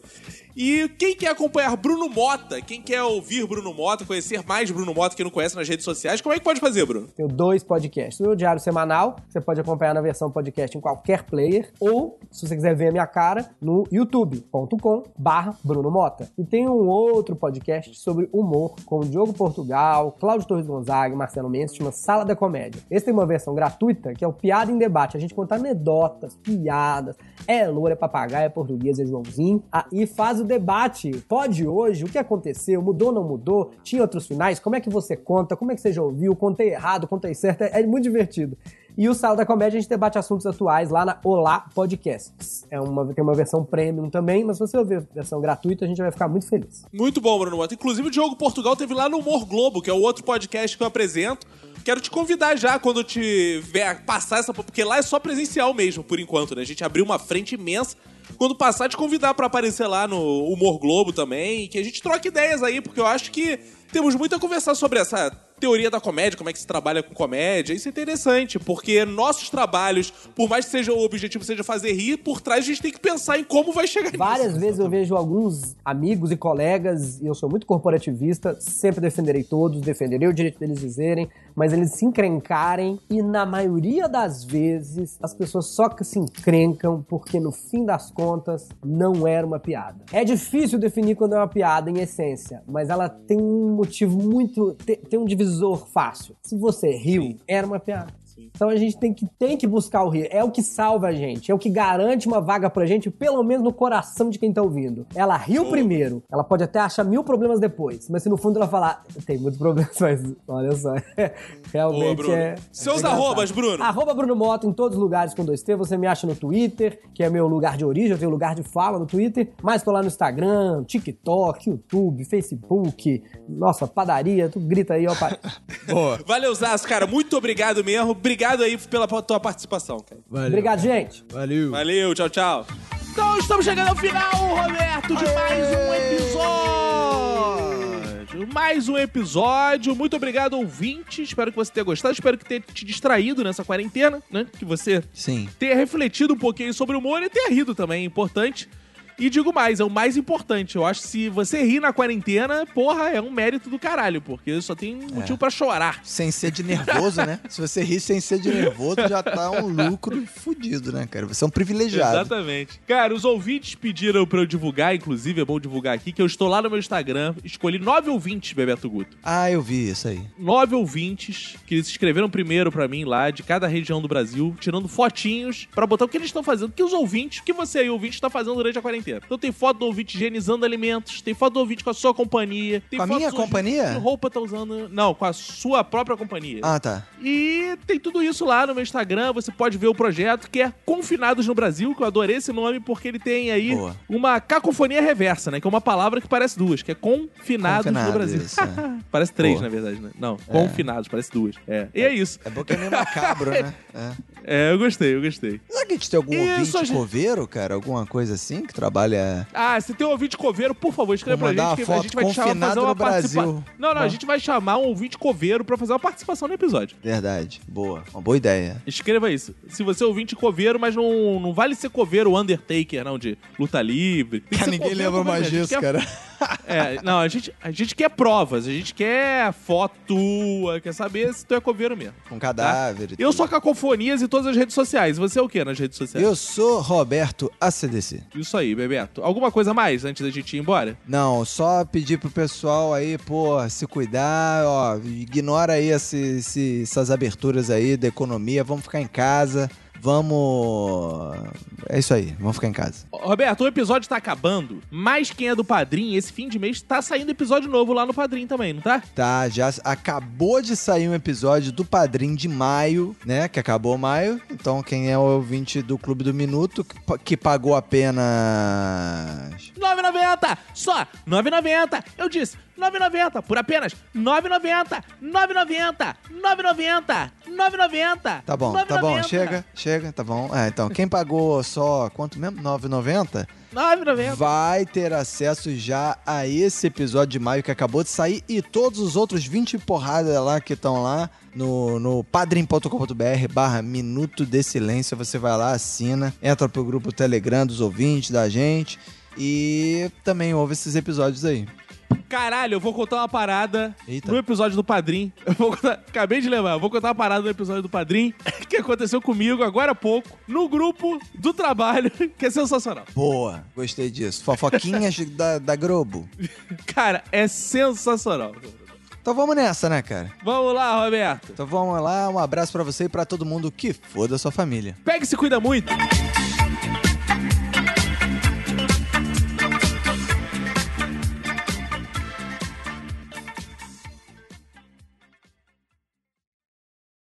E quem quer acompanhar Bruno Mota, quem quer ouvir Bruno Mota, conhecer mais Bruno Mota que não conhece nas redes sociais, como é que pode fazer, Bruno? Tenho dois podcasts. O meu diário semanal, você pode acompanhar na versão podcast em qualquer player, ou, se você quiser ver a minha cara, no youtube.com barra Bruno Mota. E tem um outro podcast sobre humor, com o Diogo Portugal, Cláudio Torres Gonzaga e Marcelo Mendes, chama Sala da Comédia. Esse tem uma versão gratuita, que é o Piada em Debate. A gente conta anedotas, piadas, é loura, é papagaio, é português, é Joãozinho, ah, e faz o debate. Pode hoje, o que aconteceu, mudou, não mudou, tinha outros finais, como é que você conta, como é que você já ouviu, contei errado, contei certo, é, é muito divertido. E o Sala da Comédia a gente debate assuntos atuais lá na Olá Podcasts. É uma, tem uma versão premium também, mas se você ouvir a versão gratuita, a gente vai ficar muito feliz. Muito bom, Bruno Mota. Inclusive, o Diogo Portugal teve lá no Humor Globo, que é o outro podcast que eu apresento. Quero te convidar já quando tiver passar essa. Porque lá é só presencial mesmo, por enquanto, né? A gente abriu uma frente imensa. Quando passar, te convidar pra aparecer lá no Humor Globo também. Que a gente troque ideias aí, porque eu acho que temos muito a conversar sobre essa teoria da comédia, como é que se trabalha com comédia. Isso é interessante, porque nossos trabalhos, por mais que seja o objetivo seja fazer rir, por trás a gente tem que pensar em como vai chegar Várias nisso. vezes eu vejo alguns amigos e colegas, e eu sou muito corporativista, sempre defenderei todos, defenderei o direito deles dizerem, mas eles se encrencarem, e na maioria das vezes as pessoas só que se encrencam porque no fim das contas não era uma piada. É difícil definir quando é uma piada em essência, mas ela tem um motivo muito. te- tem um divisor fácil. Se você riu, era uma piada. Então a gente tem que, tem que buscar o rir. É o que salva a gente. É o que garante uma vaga pra gente, pelo menos no coração de quem tá ouvindo. Ela riu primeiro. Ela pode até achar mil problemas depois. Mas se no fundo ela falar, tem muitos problemas, mas olha só. Realmente Boa, é. Seus é arrobas, Bruno. Arroba Bruno Mota em todos os lugares com dois T. Você me acha no Twitter, que é meu lugar de origem, eu tenho lugar de fala no Twitter. Mas tô lá no Instagram, TikTok, YouTube, Facebook, nossa, padaria, tu grita aí, ó. pai. Boa. Valeu, Zaço, cara. Muito obrigado mesmo. Obrigado aí pela tua participação, cara. Valeu. Obrigado, gente. Valeu. Valeu, tchau, tchau. Então estamos chegando ao final, Roberto, de mais um episódio. Mais um episódio. Muito obrigado, ouvinte. Espero que você tenha gostado. Espero que tenha te distraído nessa quarentena, né? Que você Sim. tenha refletido um pouquinho sobre o humor e tenha rido também, é importante. E digo mais, é o mais importante. Eu acho que se você rir na quarentena, porra, é um mérito do caralho, porque só tem motivo pra chorar. Sem ser de nervoso, né? Se você rir sem ser de nervoso, já tá um lucro fudido, né, cara? Você é um privilegiado. Exatamente. Cara, os ouvintes pediram pra eu divulgar, inclusive, é bom divulgar aqui, que eu estou lá no meu Instagram, escolhi nove ouvintes, Bebeto Guto. Ah, eu vi isso aí. Nove ouvintes que se inscreveram primeiro pra mim lá, de cada região do Brasil, tirando fotinhos pra botar o que eles estão fazendo, o que os ouvintes, o que você aí, ouvinte, está fazendo durante a quarentena. Então tem foto do ouvinte higienizando alimentos, tem foto do ouvinte com a sua companhia. Tem Com a minha companhia? Que roupa tá usando. Não, com a sua própria companhia. Ah, tá. E tem tudo isso lá no meu Instagram. Você pode ver o projeto que é Confinados no Brasil, que eu adorei esse nome porque ele tem aí Boa. uma cacofonia reversa, né? Que é uma palavra que parece duas, que é confinados no Brasil. isso, é. parece três, Boa. na verdade, né? Não, confinados, parece duas. É. E é isso. É bom que é meio macabro, né? É. É, eu gostei, eu gostei. Será que a gente tem algum Isso, ouvinte gente- coveiro, cara? Alguma coisa assim que trabalha... Ah, se tem um ouvinte coveiro, por favor, escreva pra gente que a gente vai te chamar pra fazer uma participação. Não, não, a gente vai chamar um ouvinte coveiro pra fazer uma participação no episódio. Verdade. Boa. Uma boa ideia. Escreva isso. Se você é ouvinte coveiro, mas não, não vale ser coveiro Undertaker, não, de luta livre. Cara, ninguém lembra mais disso, cara. É, não, a gente, a gente quer provas, a gente quer foto tua, quer saber se tu é coveiro mesmo. Com cadáver e Eu sou Cacofonias em todas as redes sociais. Você é o que nas redes sociais? Eu sou Roberto ACDC. Isso aí, Bebeto? Alguma coisa mais antes da gente ir embora? Não, só pedir pro pessoal aí, pô, se cuidar, ó, ignora aí esse, esse- essas aberturas aí da economia, vamos ficar em casa, vamos... É isso aí, vamos ficar em casa. Roberto, o episódio tá acabando, mas quem é do Padrim, esse fim de mês, tá saindo episódio novo lá no Padrim também, não tá? Tá, já acabou de sair um episódio do Padrim de maio, né? Que acabou maio. Então, quem é o ouvinte do Clube do Minuto, que pagou apenas. 9,90! Só 9,90! Eu disse 9,90 por apenas 9,90! 9,90! 9,90! 9,90! Tá bom, tá bom, chega, chega, tá bom. É, então, quem pagou só quanto mesmo? 9,90? 9,90! Vai ter acesso já a esse episódio de maio que acabou de sair e todos os outros 20 porradas lá que estão lá no, no padrim.com.br barra Minuto de Silêncio. Você vai lá, assina, entra pro grupo Telegram dos ouvintes da gente e também ouve esses episódios aí. Caralho, eu vou contar uma parada Eita. no episódio do Padrim. Eu vou contar- acabei de lembrar, eu vou contar uma parada no episódio do Padrim que aconteceu comigo agora há pouco, no grupo do trabalho, que é sensacional. Boa, gostei disso. Fofoquinhas da, da Globo. Cara, é sensacional. Então vamos nessa, né, cara? Vamos lá, Roberto. Então vamos lá, um abraço pra você e pra todo mundo que foda a sua família. Pega e se cuida muito.